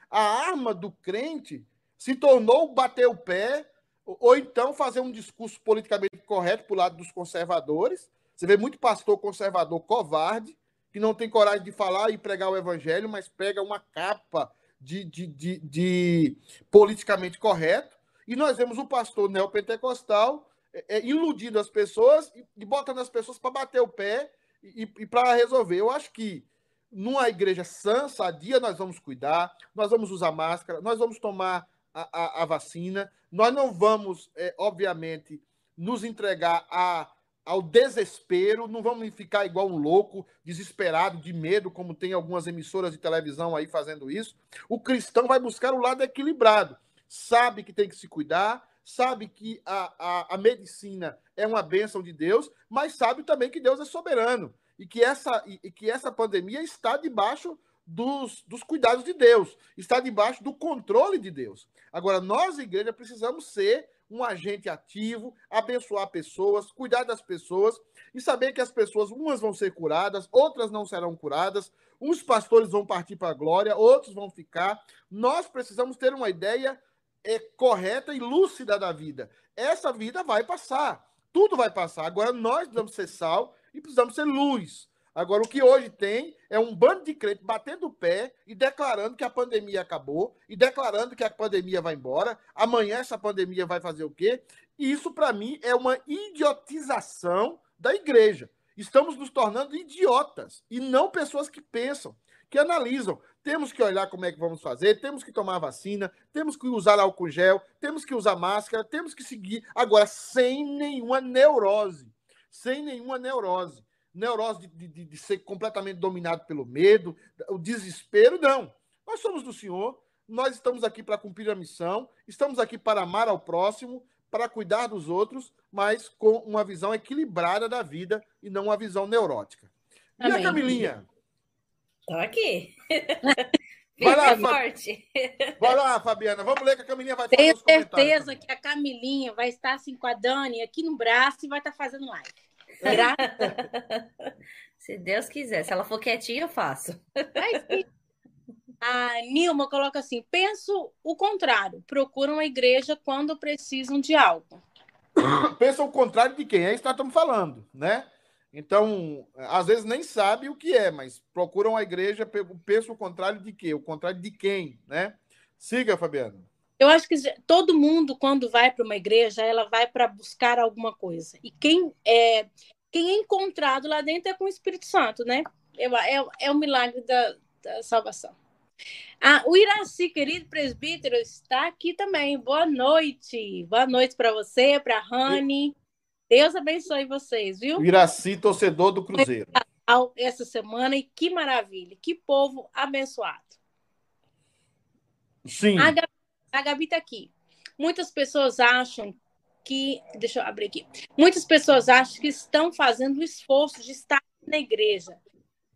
A arma do crente se tornou bater o pé ou então fazer um discurso politicamente correto para o lado dos conservadores. Você vê muito pastor conservador covarde, que não tem coragem de falar e pregar o evangelho, mas pega uma capa de, de, de, de politicamente correto. E nós vemos um pastor neopentecostal é, é, iludindo as pessoas e, e botando as pessoas para bater o pé e, e para resolver. Eu acho que numa igreja sã, sadia, nós vamos cuidar, nós vamos usar máscara, nós vamos tomar a, a, a vacina, nós não vamos, é, obviamente, nos entregar a, ao desespero, não vamos ficar igual um louco, desesperado, de medo, como tem algumas emissoras de televisão aí fazendo isso. O cristão vai buscar o lado equilibrado, sabe que tem que se cuidar, sabe que a, a, a medicina é uma bênção de Deus, mas sabe também que Deus é soberano e que essa, e, que essa pandemia está debaixo dos, dos cuidados de Deus, está debaixo do controle de Deus. Agora, nós, igreja, precisamos ser um agente ativo, abençoar pessoas, cuidar das pessoas e saber que as pessoas, umas vão ser curadas, outras não serão curadas, uns pastores vão partir para a glória, outros vão ficar. Nós precisamos ter uma ideia é, correta e lúcida da vida. Essa vida vai passar. Tudo vai passar. Agora nós precisamos ser sal e precisamos ser luz. Agora, o que hoje tem é um bando de crentes batendo o pé e declarando que a pandemia acabou, e declarando que a pandemia vai embora. Amanhã essa pandemia vai fazer o quê? Isso, para mim, é uma idiotização da igreja. Estamos nos tornando idiotas e não pessoas que pensam, que analisam. Temos que olhar como é que vamos fazer, temos que tomar vacina, temos que usar álcool gel, temos que usar máscara, temos que seguir. Agora, sem nenhuma neurose. Sem nenhuma neurose. Neurose de, de, de ser completamente dominado pelo medo, o desespero, não. Nós somos do Senhor, nós estamos aqui para cumprir a missão, estamos aqui para amar ao próximo, para cuidar dos outros, mas com uma visão equilibrada da vida e não uma visão neurótica. E Amém. a Camilinha? Tô aqui. [laughs] Vai lá, forte. Vai lá, Fabiana. Vamos ler que a Camilinha vai Tenho certeza que a Camilinha vai estar assim com a Dani aqui no braço e vai estar fazendo live. Será? Se Deus quiser. Se ela for quietinha, eu faço. A Nilma coloca assim: penso o contrário. Procuram a igreja quando precisam de algo. [coughs] Pensa o contrário de quem? É isso que nós estamos falando, né? Então, às vezes nem sabe o que é, mas procuram a igreja, pensa o contrário de quê? O contrário de quem, né? Siga, Fabiano. Eu acho que todo mundo, quando vai para uma igreja, ela vai para buscar alguma coisa. E quem é, quem é encontrado lá dentro é com o Espírito Santo, né? É, é, é o milagre da, da salvação. Ah, o Iraci, querido presbítero, está aqui também. Boa noite. Boa noite para você, para a Rani. Deus abençoe vocês, viu? Iraci, torcedor do Cruzeiro. Essa semana e que maravilha, que povo abençoado. Sim. A Gabi, a Gabi tá aqui. Muitas pessoas acham que. Deixa eu abrir aqui. Muitas pessoas acham que estão fazendo o esforço de estar na igreja.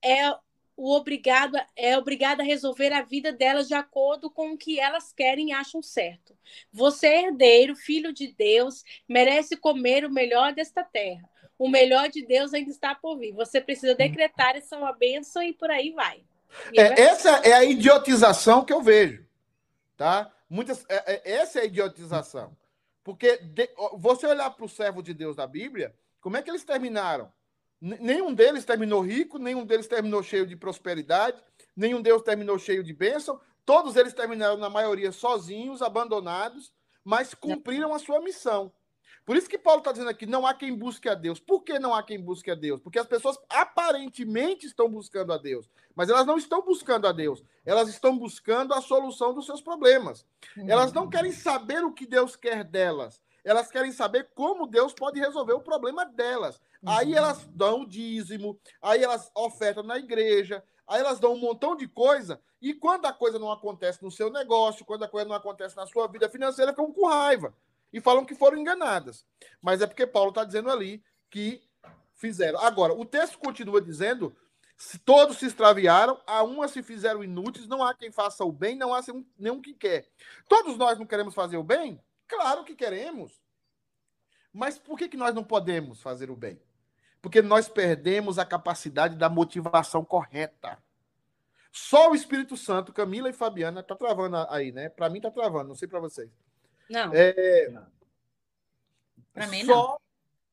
É o obrigado é obrigada a resolver a vida delas de acordo com o que elas querem e acham certo. Você é herdeiro, filho de Deus, merece comer o melhor desta terra. O melhor de Deus ainda está por vir. Você precisa decretar essa uma bênção e por aí vai. É, essa é a idiotização que eu vejo, tá? Muitas, é, é, essa é a idiotização. Porque de, você olhar para o servo de Deus da Bíblia, como é que eles terminaram? Nenhum deles terminou rico, nenhum deles terminou cheio de prosperidade, nenhum deles terminou cheio de bênção. Todos eles terminaram, na maioria, sozinhos, abandonados, mas cumpriram a sua missão. Por isso que Paulo está dizendo aqui: não há quem busque a Deus. Por que não há quem busque a Deus? Porque as pessoas aparentemente estão buscando a Deus, mas elas não estão buscando a Deus. Elas estão buscando a solução dos seus problemas. Elas não querem saber o que Deus quer delas. Elas querem saber como Deus pode resolver o problema delas. Aí uhum. elas dão o dízimo, aí elas ofertam na igreja, aí elas dão um montão de coisa, e quando a coisa não acontece no seu negócio, quando a coisa não acontece na sua vida financeira, ficam com raiva e falam que foram enganadas. Mas é porque Paulo está dizendo ali que fizeram. Agora, o texto continua dizendo: se todos se extraviaram, a uma se fizeram inúteis, não há quem faça o bem, não há nenhum que quer. Todos nós não queremos fazer o bem? Claro que queremos. Mas por que, que nós não podemos fazer o bem? Porque nós perdemos a capacidade da motivação correta. Só o Espírito Santo, Camila e Fabiana, tá travando aí, né? Para mim tá travando, não sei para vocês. Não. É... Para mim só... não.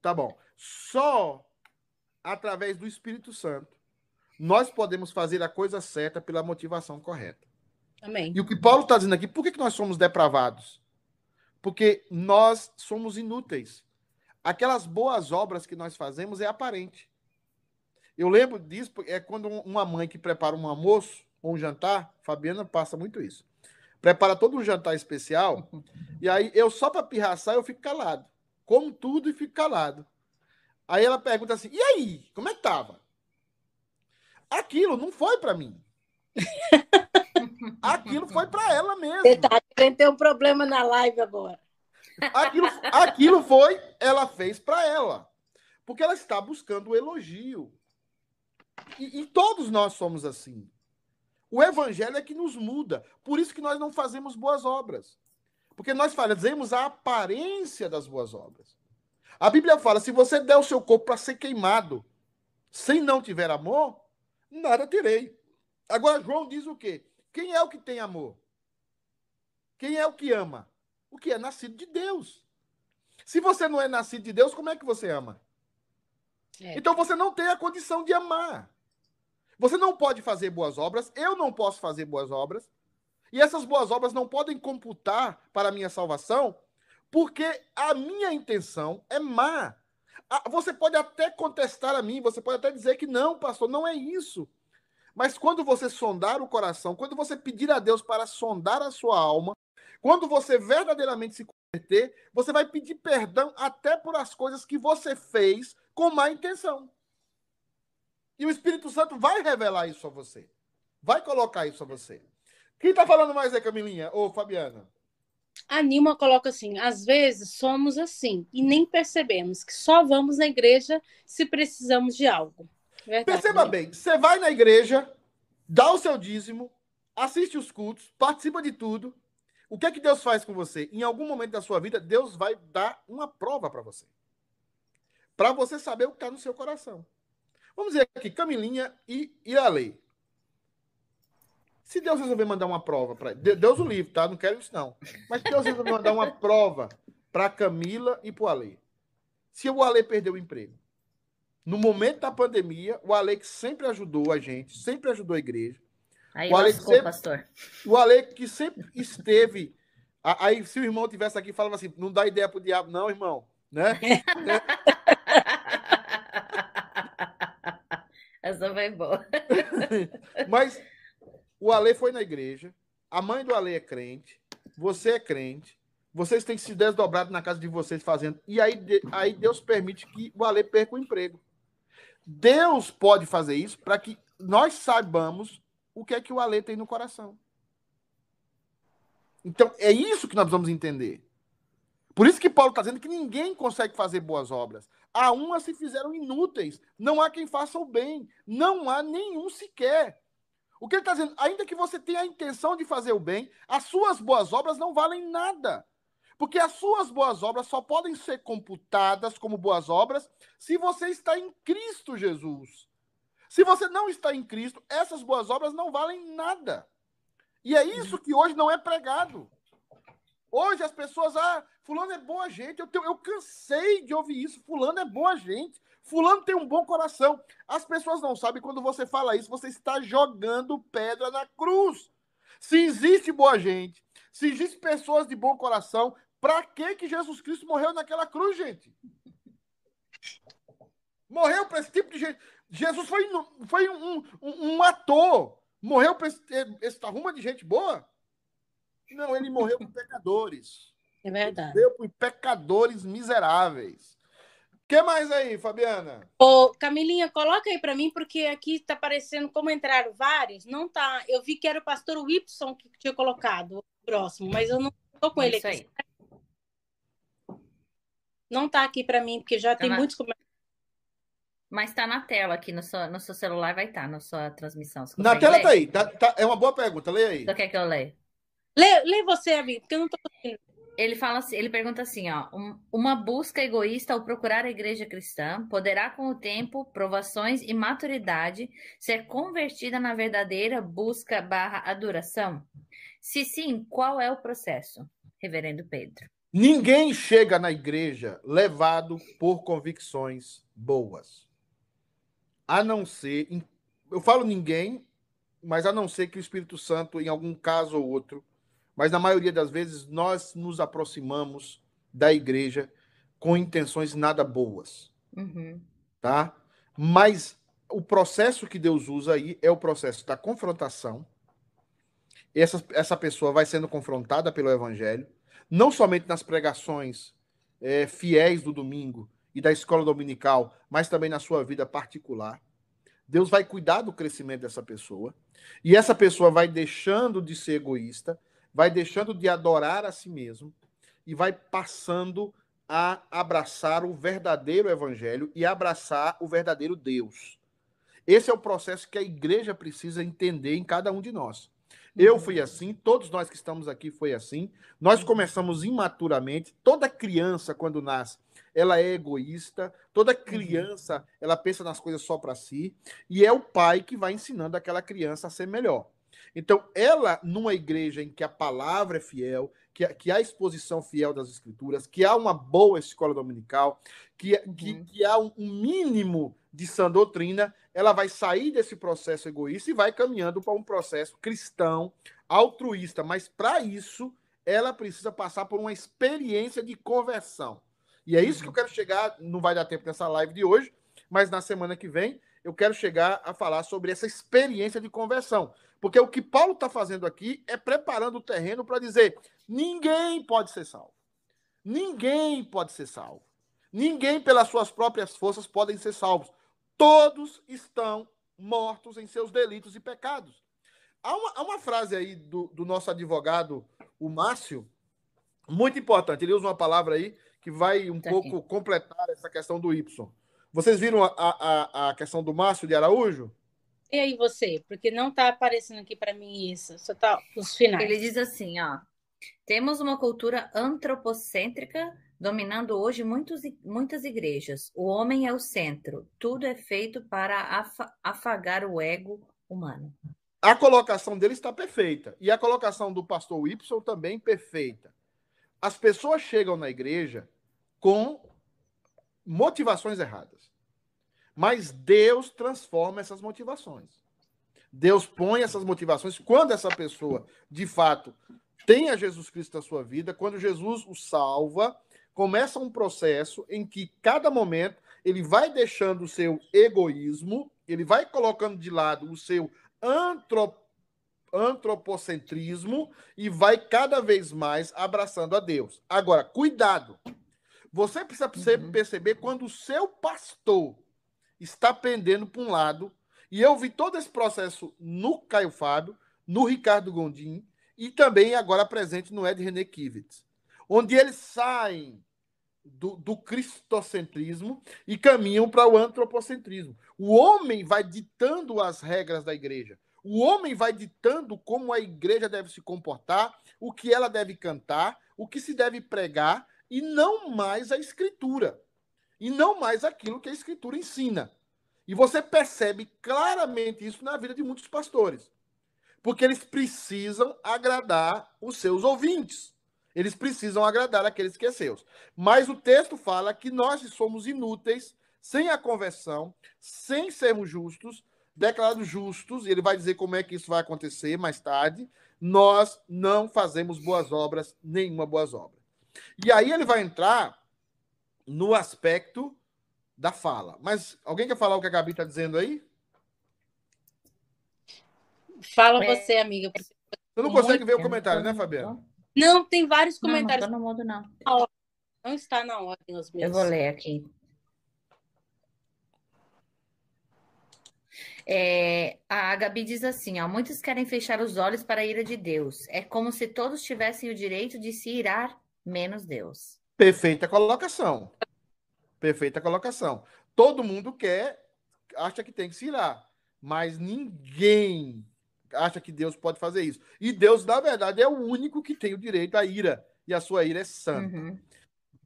Tá bom. Só através do Espírito Santo nós podemos fazer a coisa certa pela motivação correta. Amém. E o que Paulo está dizendo aqui, por que, que nós somos depravados? Porque nós somos inúteis aquelas boas obras que nós fazemos é aparente. Eu lembro disso, é quando uma mãe que prepara um almoço ou um jantar, Fabiana passa muito isso. Prepara todo um jantar especial, e aí eu só para pirraçar eu fico calado. Como tudo e fico calado. Aí ela pergunta assim: "E aí, como é que tava?" Aquilo não foi para mim. [laughs] Aquilo foi para ela mesmo. Você tá querendo ter um problema na live agora. Aquilo, aquilo foi, ela fez para ela. Porque ela está buscando o elogio. E, e, todos nós somos assim. O evangelho é que nos muda. Por isso que nós não fazemos boas obras. Porque nós fazemos a aparência das boas obras. A Bíblia fala: se você der o seu corpo para ser queimado, sem não tiver amor, nada terei. Agora, João diz o quê? Quem é o que tem amor? Quem é o que ama? o que é nascido de Deus. Se você não é nascido de Deus, como é que você ama? É. Então você não tem a condição de amar. Você não pode fazer boas obras, eu não posso fazer boas obras, e essas boas obras não podem computar para a minha salvação, porque a minha intenção é má. Você pode até contestar a mim, você pode até dizer que não, pastor, não é isso. Mas quando você sondar o coração, quando você pedir a Deus para sondar a sua alma, quando você verdadeiramente se converter, você vai pedir perdão até por as coisas que você fez com má intenção. E o Espírito Santo vai revelar isso a você. Vai colocar isso a você. Quem está falando mais aí, Camilinha? Ou Fabiana? A Nilma coloca assim: às vezes somos assim e nem percebemos que só vamos na igreja se precisamos de algo. Verdade, Perceba né? bem, você vai na igreja, dá o seu dízimo, assiste os cultos, participa de tudo. O que é que Deus faz com você? Em algum momento da sua vida, Deus vai dar uma prova para você. Para você saber o que está no seu coração. Vamos dizer aqui, Camilinha e, e a lei. Se Deus resolver mandar uma prova para Deus o livre, tá? Não quero isso não. Mas Deus resolver mandar uma prova para Camila e para o Ale. Se o Ale perder o emprego, no momento da pandemia, o Ale que sempre ajudou a gente, sempre ajudou a igreja. Aí o Ale lascou, sempre, pastor. O Ale que sempre esteve. Aí, se o irmão tivesse aqui, falava assim: não dá ideia pro diabo, não, irmão. Né? [laughs] Essa foi boa. [laughs] Mas o Ale foi na igreja, a mãe do Ale é crente, você é crente, vocês têm se desdobrado na casa de vocês fazendo. E aí, aí Deus permite que o Ale perca o emprego. Deus pode fazer isso para que nós saibamos o que é que o Ale tem no coração. Então, é isso que nós vamos entender. Por isso que Paulo está dizendo que ninguém consegue fazer boas obras. Há umas se fizeram inúteis. Não há quem faça o bem. Não há nenhum sequer. O que ele está dizendo? Ainda que você tenha a intenção de fazer o bem, as suas boas obras não valem nada. Porque as suas boas obras só podem ser computadas como boas obras se você está em Cristo Jesus. Se você não está em Cristo, essas boas obras não valem nada. E é isso que hoje não é pregado. Hoje as pessoas, ah, fulano é boa gente. Eu, tenho, eu cansei de ouvir isso. Fulano é boa gente. Fulano tem um bom coração. As pessoas não sabem quando você fala isso, você está jogando pedra na cruz. Se existe boa gente, se existe pessoas de bom coração, para que que Jesus Cristo morreu naquela cruz, gente? Morreu para esse tipo de gente. Jesus foi, foi um, um, um ator. Morreu para esse, esse arruma de gente boa? Não, ele morreu por pecadores. [laughs] É verdade. Morreu por pecadores miseráveis. O que mais aí, Fabiana? Ô, Camilinha, coloca aí para mim, porque aqui tá aparecendo como entraram vários. Não tá. Eu vi que era o pastor Whipson que tinha colocado o próximo, mas eu não tô com ele aqui. Aí. Não tá aqui para mim, porque já tá tem na... muitos comentários. Mas tá na tela aqui no seu, no seu celular, vai estar tá, na sua transmissão. Na tela ler? tá aí. Tá, tá, é uma boa pergunta, leia aí. Você quer que eu leia? Lê, lê você, amigo, porque eu não tô conseguindo. Ele fala assim, ele pergunta assim, ó, um, uma busca egoísta ao procurar a igreja cristã poderá com o tempo, provações e maturidade ser convertida na verdadeira busca barra adoração? Se sim, qual é o processo? Reverendo Pedro. Ninguém chega na igreja levado por convicções boas. A não ser, eu falo ninguém, mas a não ser que o Espírito Santo, em algum caso ou outro, mas na maioria das vezes nós nos aproximamos da igreja com intenções nada boas. Uhum. Tá? Mas o processo que Deus usa aí é o processo da confrontação. Essa, essa pessoa vai sendo confrontada pelo evangelho não somente nas pregações é, fiéis do domingo e da escola dominical, mas também na sua vida particular. Deus vai cuidar do crescimento dessa pessoa. E essa pessoa vai deixando de ser egoísta, vai deixando de adorar a si mesmo e vai passando a abraçar o verdadeiro evangelho e abraçar o verdadeiro Deus. Esse é o processo que a igreja precisa entender em cada um de nós. Eu fui assim, todos nós que estamos aqui foi assim. Nós começamos imaturamente. Toda criança, quando nasce, ela é egoísta. Toda criança, ela pensa nas coisas só para si. E é o pai que vai ensinando aquela criança a ser melhor. Então, ela, numa igreja em que a palavra é fiel, que, que há exposição fiel das escrituras, que há uma boa escola dominical, que, uhum. que, que há um, um mínimo de sã doutrina, ela vai sair desse processo egoísta e vai caminhando para um processo cristão, altruísta. Mas para isso, ela precisa passar por uma experiência de conversão. E é isso que eu quero chegar, não vai dar tempo nessa live de hoje, mas na semana que vem eu quero chegar a falar sobre essa experiência de conversão. Porque o que Paulo está fazendo aqui é preparando o terreno para dizer: ninguém pode ser salvo. Ninguém pode ser salvo. Ninguém, pelas suas próprias forças, podem ser salvos. Todos estão mortos em seus delitos e pecados. Há uma, há uma frase aí do, do nosso advogado, o Márcio, muito importante. Ele usa uma palavra aí que vai um tá pouco aqui. completar essa questão do Y. Vocês viram a, a, a questão do Márcio de Araújo? E aí você? Porque não está aparecendo aqui para mim isso, só tá os finais. Ele diz assim, ó. Temos uma cultura antropocêntrica dominando hoje muitos, muitas igrejas. O homem é o centro. Tudo é feito para afagar o ego humano. A colocação dele está perfeita. E a colocação do pastor Y também perfeita. As pessoas chegam na igreja com motivações erradas. Mas Deus transforma essas motivações. Deus põe essas motivações quando essa pessoa, de fato, tem a Jesus Cristo na sua vida, quando Jesus o salva, começa um processo em que cada momento ele vai deixando o seu egoísmo, ele vai colocando de lado o seu antrop antropocentrismo e vai cada vez mais abraçando a Deus. Agora, cuidado. Você precisa uhum. perceber quando o seu pastor está pendendo para um lado, e eu vi todo esse processo no Caio Fábio, no Ricardo Gondim e também agora presente no Ed René Kivitz, onde eles saem do, do cristocentrismo e caminham para o antropocentrismo. O homem vai ditando as regras da igreja. O homem vai ditando como a igreja deve se comportar, o que ela deve cantar, o que se deve pregar, e não mais a escritura. E não mais aquilo que a escritura ensina. E você percebe claramente isso na vida de muitos pastores. Porque eles precisam agradar os seus ouvintes. Eles precisam agradar aqueles que é seus. Mas o texto fala que nós somos inúteis, sem a conversão, sem sermos justos, declarados justos, e ele vai dizer como é que isso vai acontecer mais tarde. Nós não fazemos boas obras, nenhuma boas obras. E aí ele vai entrar no aspecto da fala. Mas alguém quer falar o que a Gabi está dizendo aí? Fala é. você, amiga. Você não consegue ver o comentário, né, Fabiana? Não, tem vários comentários. Não, não, não. não está na ordem os meus. Eu vou ler aqui. É, a Gabi diz assim: ó, muitos querem fechar os olhos para a ira de Deus. É como se todos tivessem o direito de se irar menos Deus. Perfeita colocação. Perfeita colocação. Todo mundo quer, acha que tem que se irar, mas ninguém acha que Deus pode fazer isso. E Deus, na verdade, é o único que tem o direito à ira, e a sua ira é santa. Uhum.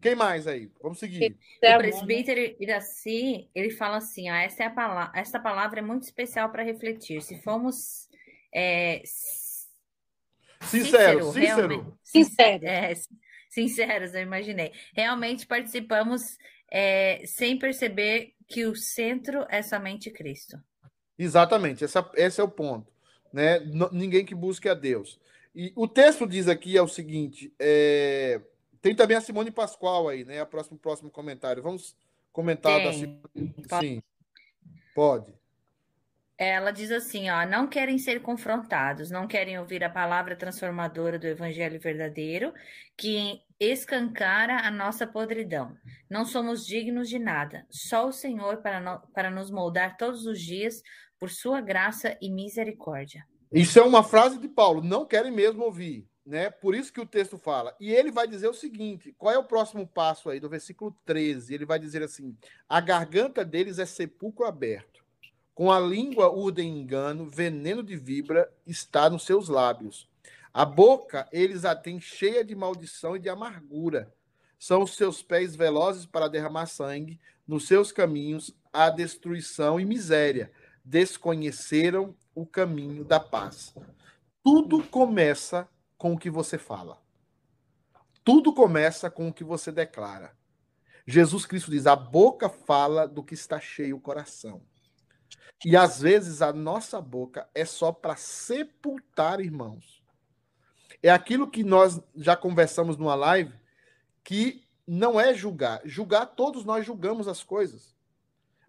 Quem mais aí? Vamos seguir. O presbítero Iraci, ele fala assim, ó, essa, é a palavra, essa palavra é muito especial para refletir. Se formos é, sincero, sincero, sincero. É, sinceros, eu imaginei. Realmente participamos é, sem perceber que o centro é somente Cristo. Exatamente, essa, esse é o ponto. Né? Ninguém que busque a Deus. E o texto diz aqui é o seguinte: é... tem também a Simone Pascoal aí, né? A próximo, próximo comentário. Vamos comentar tem. da Simone. Sim, pode. Ela diz assim, ó, não querem ser confrontados, não querem ouvir a palavra transformadora do evangelho verdadeiro, que escancara a nossa podridão. Não somos dignos de nada, só o Senhor para, no, para nos moldar todos os dias por sua graça e misericórdia. Isso é uma frase de Paulo, não querem mesmo ouvir, né? Por isso que o texto fala. E ele vai dizer o seguinte: qual é o próximo passo aí do versículo 13? Ele vai dizer assim: a garganta deles é sepulcro aberto com a língua urdem engano, veneno de vibra está nos seus lábios. A boca eles a têm cheia de maldição e de amargura. São os seus pés velozes para derramar sangue, nos seus caminhos há destruição e miséria. Desconheceram o caminho da paz. Tudo começa com o que você fala. Tudo começa com o que você declara. Jesus Cristo diz: a boca fala do que está cheio o coração. E às vezes a nossa boca é só para sepultar irmãos. É aquilo que nós já conversamos numa live, que não é julgar. Julgar, todos nós julgamos as coisas.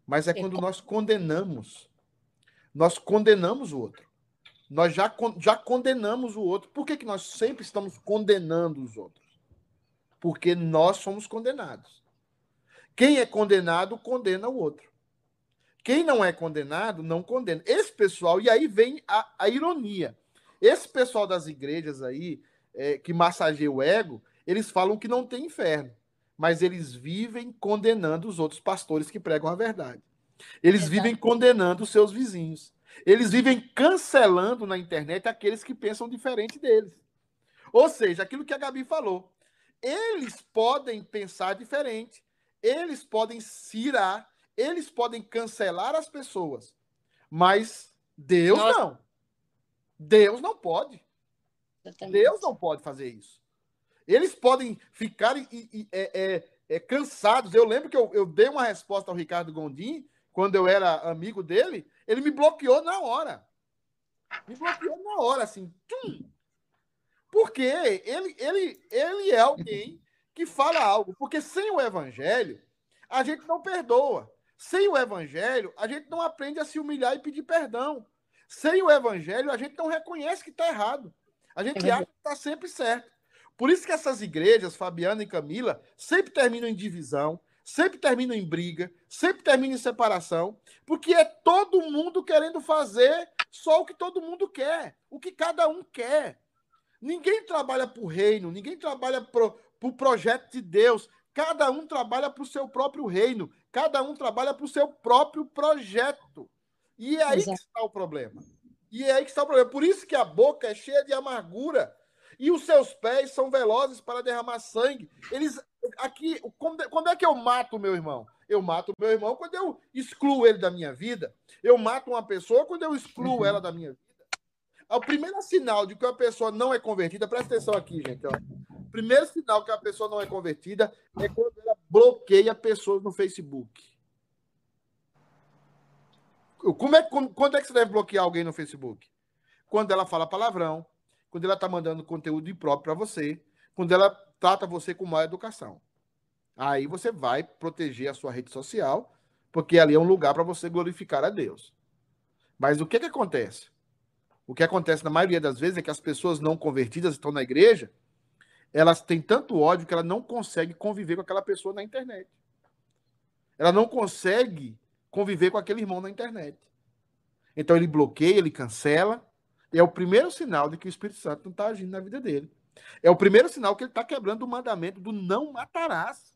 Mas é quando nós condenamos. Nós condenamos o outro. Nós já, já condenamos o outro. Por que, que nós sempre estamos condenando os outros? Porque nós somos condenados. Quem é condenado, condena o outro. Quem não é condenado, não condena. Esse pessoal, e aí vem a, a ironia. Esse pessoal das igrejas aí, é, que massageia o ego, eles falam que não tem inferno mas eles vivem condenando os outros pastores que pregam a verdade. Eles Exato. vivem condenando os seus vizinhos. Eles vivem cancelando na internet aqueles que pensam diferente deles. Ou seja, aquilo que a Gabi falou. Eles podem pensar diferente, eles podem se irar, eles podem cancelar as pessoas, mas Deus Nossa. não. Deus não pode. Deus não pode fazer isso. Eles podem ficar e, e, é, é, é, cansados. Eu lembro que eu, eu dei uma resposta ao Ricardo Gondim, quando eu era amigo dele, ele me bloqueou na hora. Me bloqueou na hora, assim. Porque ele, ele, ele é alguém que fala algo. Porque sem o evangelho, a gente não perdoa. Sem o evangelho, a gente não aprende a se humilhar e pedir perdão. Sem o evangelho, a gente não reconhece que está errado. A gente é acha que está sempre certo. Por isso que essas igrejas, Fabiana e Camila, sempre terminam em divisão, sempre terminam em briga, sempre terminam em separação, porque é todo mundo querendo fazer só o que todo mundo quer, o que cada um quer. Ninguém trabalha para o reino, ninguém trabalha para o projeto de Deus. Cada um trabalha para o seu próprio reino, cada um trabalha para o seu próprio projeto. E é aí Exato. que está o problema. E é aí que está o problema. Por isso que a boca é cheia de amargura e os seus pés são velozes para derramar sangue. Eles aqui, quando é que eu mato o meu irmão? Eu mato o meu irmão quando eu excluo ele da minha vida. Eu mato uma pessoa quando eu excluo uhum. ela da minha vida. O primeiro sinal de que uma pessoa não é convertida, presta atenção aqui, gente. Ó. O primeiro sinal que a pessoa não é convertida é quando ela bloqueia pessoas no Facebook. Como é, quando é que você deve bloquear alguém no Facebook? Quando ela fala palavrão, quando ela está mandando conteúdo impróprio para você, quando ela trata você com má educação. Aí você vai proteger a sua rede social, porque ali é um lugar para você glorificar a Deus. Mas o que, que acontece? O que acontece na maioria das vezes é que as pessoas não convertidas estão na igreja, elas têm tanto ódio que ela não consegue conviver com aquela pessoa na internet. Ela não consegue conviver com aquele irmão na internet. Então ele bloqueia, ele cancela, é o primeiro sinal de que o Espírito Santo não está agindo na vida dele. É o primeiro sinal que ele está quebrando o mandamento do não matarás.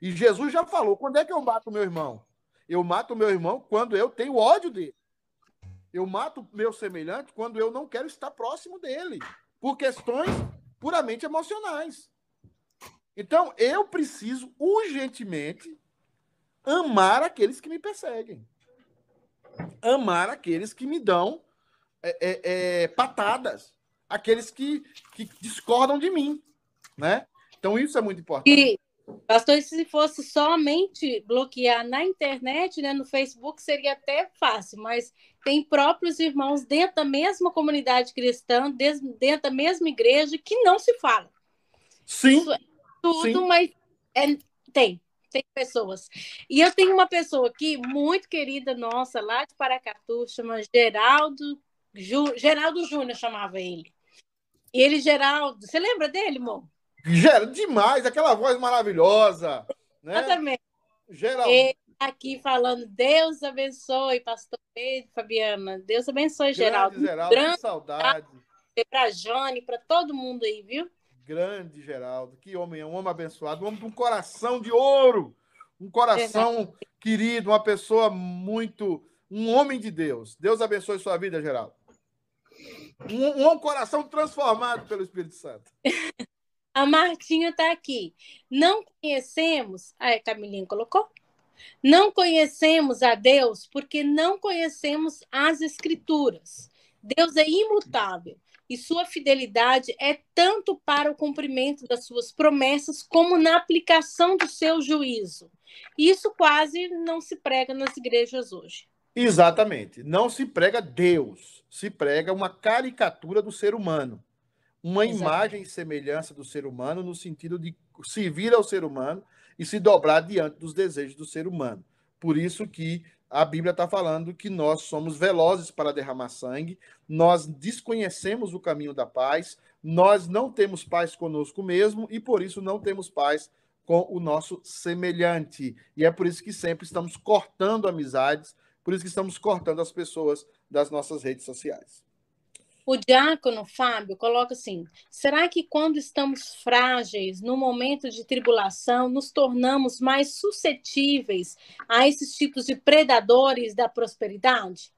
E Jesus já falou: quando é que eu mato meu irmão? Eu mato meu irmão quando eu tenho ódio dele. Eu mato meu semelhante quando eu não quero estar próximo dele, por questões puramente emocionais. Então, eu preciso urgentemente amar aqueles que me perseguem. Amar aqueles que me dão é, é, é, patadas aqueles que, que discordam de mim, né? Então isso é muito importante. E, pastor, se fosse somente bloquear na internet, né, no Facebook, seria até fácil, mas tem próprios irmãos dentro da mesma comunidade cristã, dentro da mesma igreja, que não se fala. Sim. Isso é tudo, sim. mas é, tem, tem pessoas. E eu tenho uma pessoa aqui, muito querida nossa, lá de Paracatu, chama Geraldo Ju, Geraldo Júnior chamava ele. E ele, Geraldo, você lembra dele, irmão? Geraldo, demais, aquela voz maravilhosa. Né? Exatamente. Geraldo. Ele tá aqui falando, Deus abençoe, pastor Pedro, Fabiana. Deus abençoe, Geraldo. Grande Geraldo, Grande, que saudade. Para Jane, para todo mundo aí, viu? Grande Geraldo, que homem, um homem abençoado, um homem com um coração de ouro, um coração querido, uma pessoa muito, um homem de Deus. Deus abençoe sua vida, Geraldo. Um, um coração transformado pelo Espírito Santo. [laughs] A Martinha está aqui. Não conhecemos. A Camilinha colocou? Não conhecemos a Deus porque não conhecemos as Escrituras. Deus é imutável e sua fidelidade é tanto para o cumprimento das suas promessas como na aplicação do seu juízo. Isso quase não se prega nas igrejas hoje. Exatamente. Não se prega Deus, se prega uma caricatura do ser humano. Uma Exatamente. imagem e semelhança do ser humano no sentido de servir ao ser humano e se dobrar diante dos desejos do ser humano. Por isso que a Bíblia está falando que nós somos velozes para derramar sangue, nós desconhecemos o caminho da paz, nós não temos paz conosco mesmo e por isso não temos paz com o nosso semelhante. E é por isso que sempre estamos cortando amizades, por isso que estamos cortando as pessoas das nossas redes sociais. O diácono Fábio coloca assim: será que quando estamos frágeis, no momento de tribulação, nos tornamos mais suscetíveis a esses tipos de predadores da prosperidade?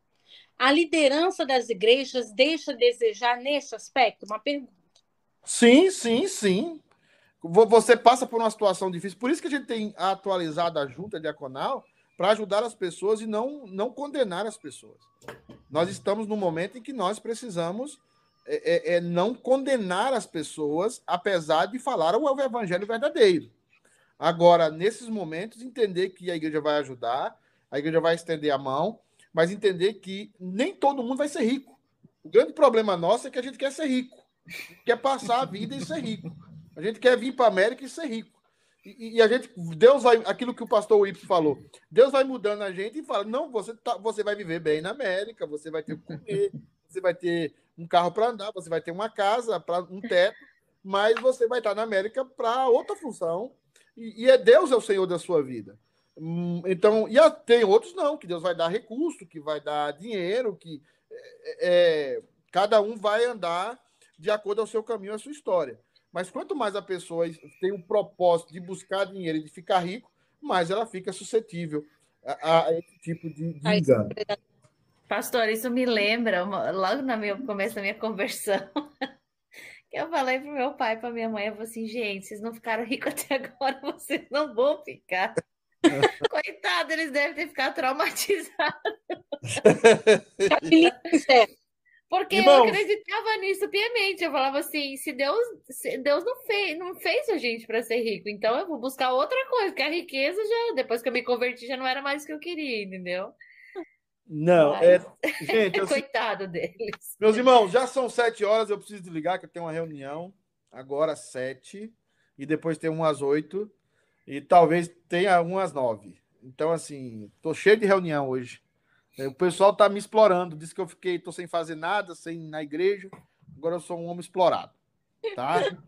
A liderança das igrejas deixa a desejar nesse aspecto? Uma pergunta. Sim, sim, sim. Você passa por uma situação difícil. Por isso que a gente tem atualizado a junta diaconal para ajudar as pessoas e não, não condenar as pessoas. Nós estamos no momento em que nós precisamos é, é, é não condenar as pessoas, apesar de falar o evangelho verdadeiro. Agora, nesses momentos, entender que a igreja vai ajudar, a igreja vai estender a mão, mas entender que nem todo mundo vai ser rico. O grande problema nosso é que a gente quer ser rico, quer passar a vida e ser rico. A gente quer vir para a América e ser rico. E, e, a gente, Deus vai, aquilo que o pastor Whip falou, Deus vai mudando a gente e fala: não, você, tá, você vai viver bem na América, você vai ter que comer, você vai ter um carro para andar, você vai ter uma casa, para um teto, mas você vai estar na América para outra função. E, e, é Deus é o Senhor da sua vida. Hum, então, e tem outros não, que Deus vai dar recurso, que vai dar dinheiro, que é, é, cada um vai andar de acordo ao seu caminho, a sua história. Mas quanto mais a pessoa tem o propósito de buscar dinheiro e de ficar rico, mais ela fica suscetível a, a esse tipo de, de engano. Pastor, isso me lembra, logo no meu começo da minha conversão, [laughs] que eu falei para meu pai e para minha mãe, eu falei assim, gente, vocês não ficaram ricos até agora, [laughs] vocês não vão ficar. [laughs] Coitado, eles devem ter ficado traumatizados. Porque Irmãos, eu acreditava nisso piamente. Eu falava assim: se Deus, se Deus não fez, não fez a gente para ser rico, então eu vou buscar outra coisa, porque a riqueza já, depois que eu me converti, já não era mais o que eu queria, entendeu? Não, Mas... é. Gente, eu... [laughs] coitado deles. Meus irmãos, já são sete horas, eu preciso desligar, que eu tenho uma reunião agora sete, e depois tem umas oito, e talvez tenha umas nove. Então, assim, tô cheio de reunião hoje. É, o pessoal tá me explorando. Disse que eu fiquei, tô sem fazer nada, sem ir na igreja. Agora eu sou um homem explorado. Tá? Camila...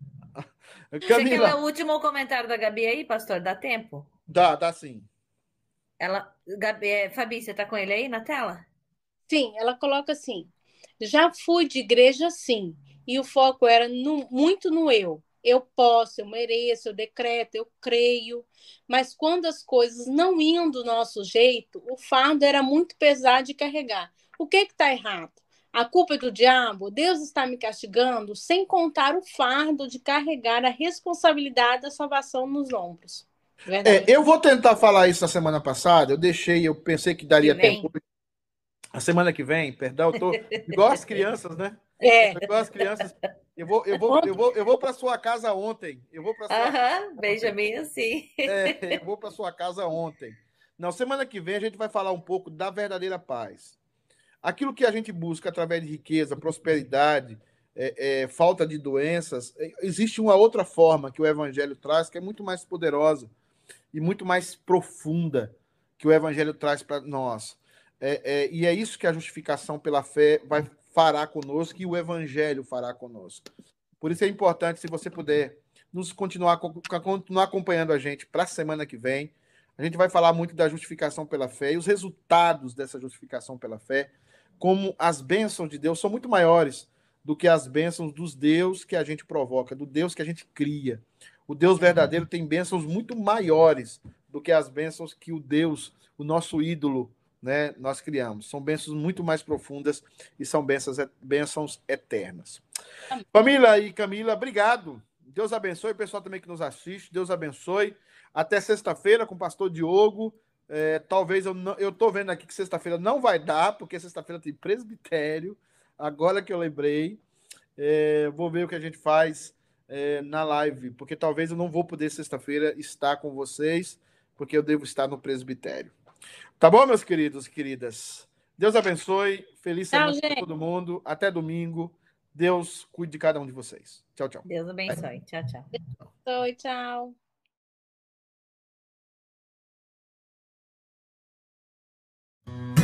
[laughs] Você quer ler o último comentário da Gabi aí, pastor? Dá tempo? Dá, dá sim. Ela, Gabi, é, Fabi, você tá com ele aí na tela? Sim, ela coloca assim: já fui de igreja sim, e o foco era no, muito no eu eu posso, eu mereço, eu decreto, eu creio. Mas quando as coisas não iam do nosso jeito, o fardo era muito pesado de carregar. O que está errado? A culpa é do diabo? Deus está me castigando, sem contar o fardo de carregar a responsabilidade da salvação nos ombros. É, eu vou tentar falar isso na semana passada. Eu deixei, eu pensei que daria que tempo. A semana que vem, perdão, eu tô igual as crianças, né? É. Igual as crianças. Eu vou, eu vou, eu vou, eu vou para sua casa ontem. Eu vou para sua. Aham, Benjamin, sim. É, eu vou para sua casa ontem. Não, semana que vem a gente vai falar um pouco da verdadeira paz. Aquilo que a gente busca através de riqueza, prosperidade, é, é, falta de doenças, é, existe uma outra forma que o Evangelho traz que é muito mais poderosa e muito mais profunda que o Evangelho traz para nós. É, é, e é isso que a justificação pela fé vai fará conosco e o Evangelho fará conosco. Por isso é importante, se você puder, nos continuar, continuar acompanhando a gente para a semana que vem. A gente vai falar muito da justificação pela fé e os resultados dessa justificação pela fé, como as bênçãos de Deus são muito maiores do que as bênçãos dos Deus que a gente provoca, do Deus que a gente cria. O Deus verdadeiro tem bênçãos muito maiores do que as bênçãos que o Deus, o nosso ídolo, né, nós criamos. São bênçãos muito mais profundas e são bênçãos, bênçãos eternas. Família e Camila, obrigado. Deus abençoe o pessoal também que nos assiste. Deus abençoe. Até sexta-feira com o pastor Diogo. É, talvez eu não, eu tô vendo aqui que sexta-feira não vai dar, porque sexta-feira tem presbitério. Agora que eu lembrei, é, vou ver o que a gente faz é, na live, porque talvez eu não vou poder sexta-feira estar com vocês, porque eu devo estar no presbitério. Tá bom, meus queridos e queridas? Deus abençoe. Feliz semana para todo mundo. Até domingo. Deus cuide de cada um de vocês. Tchau, tchau. Deus abençoe. Tchau, tchau. Deus tchau. tchau.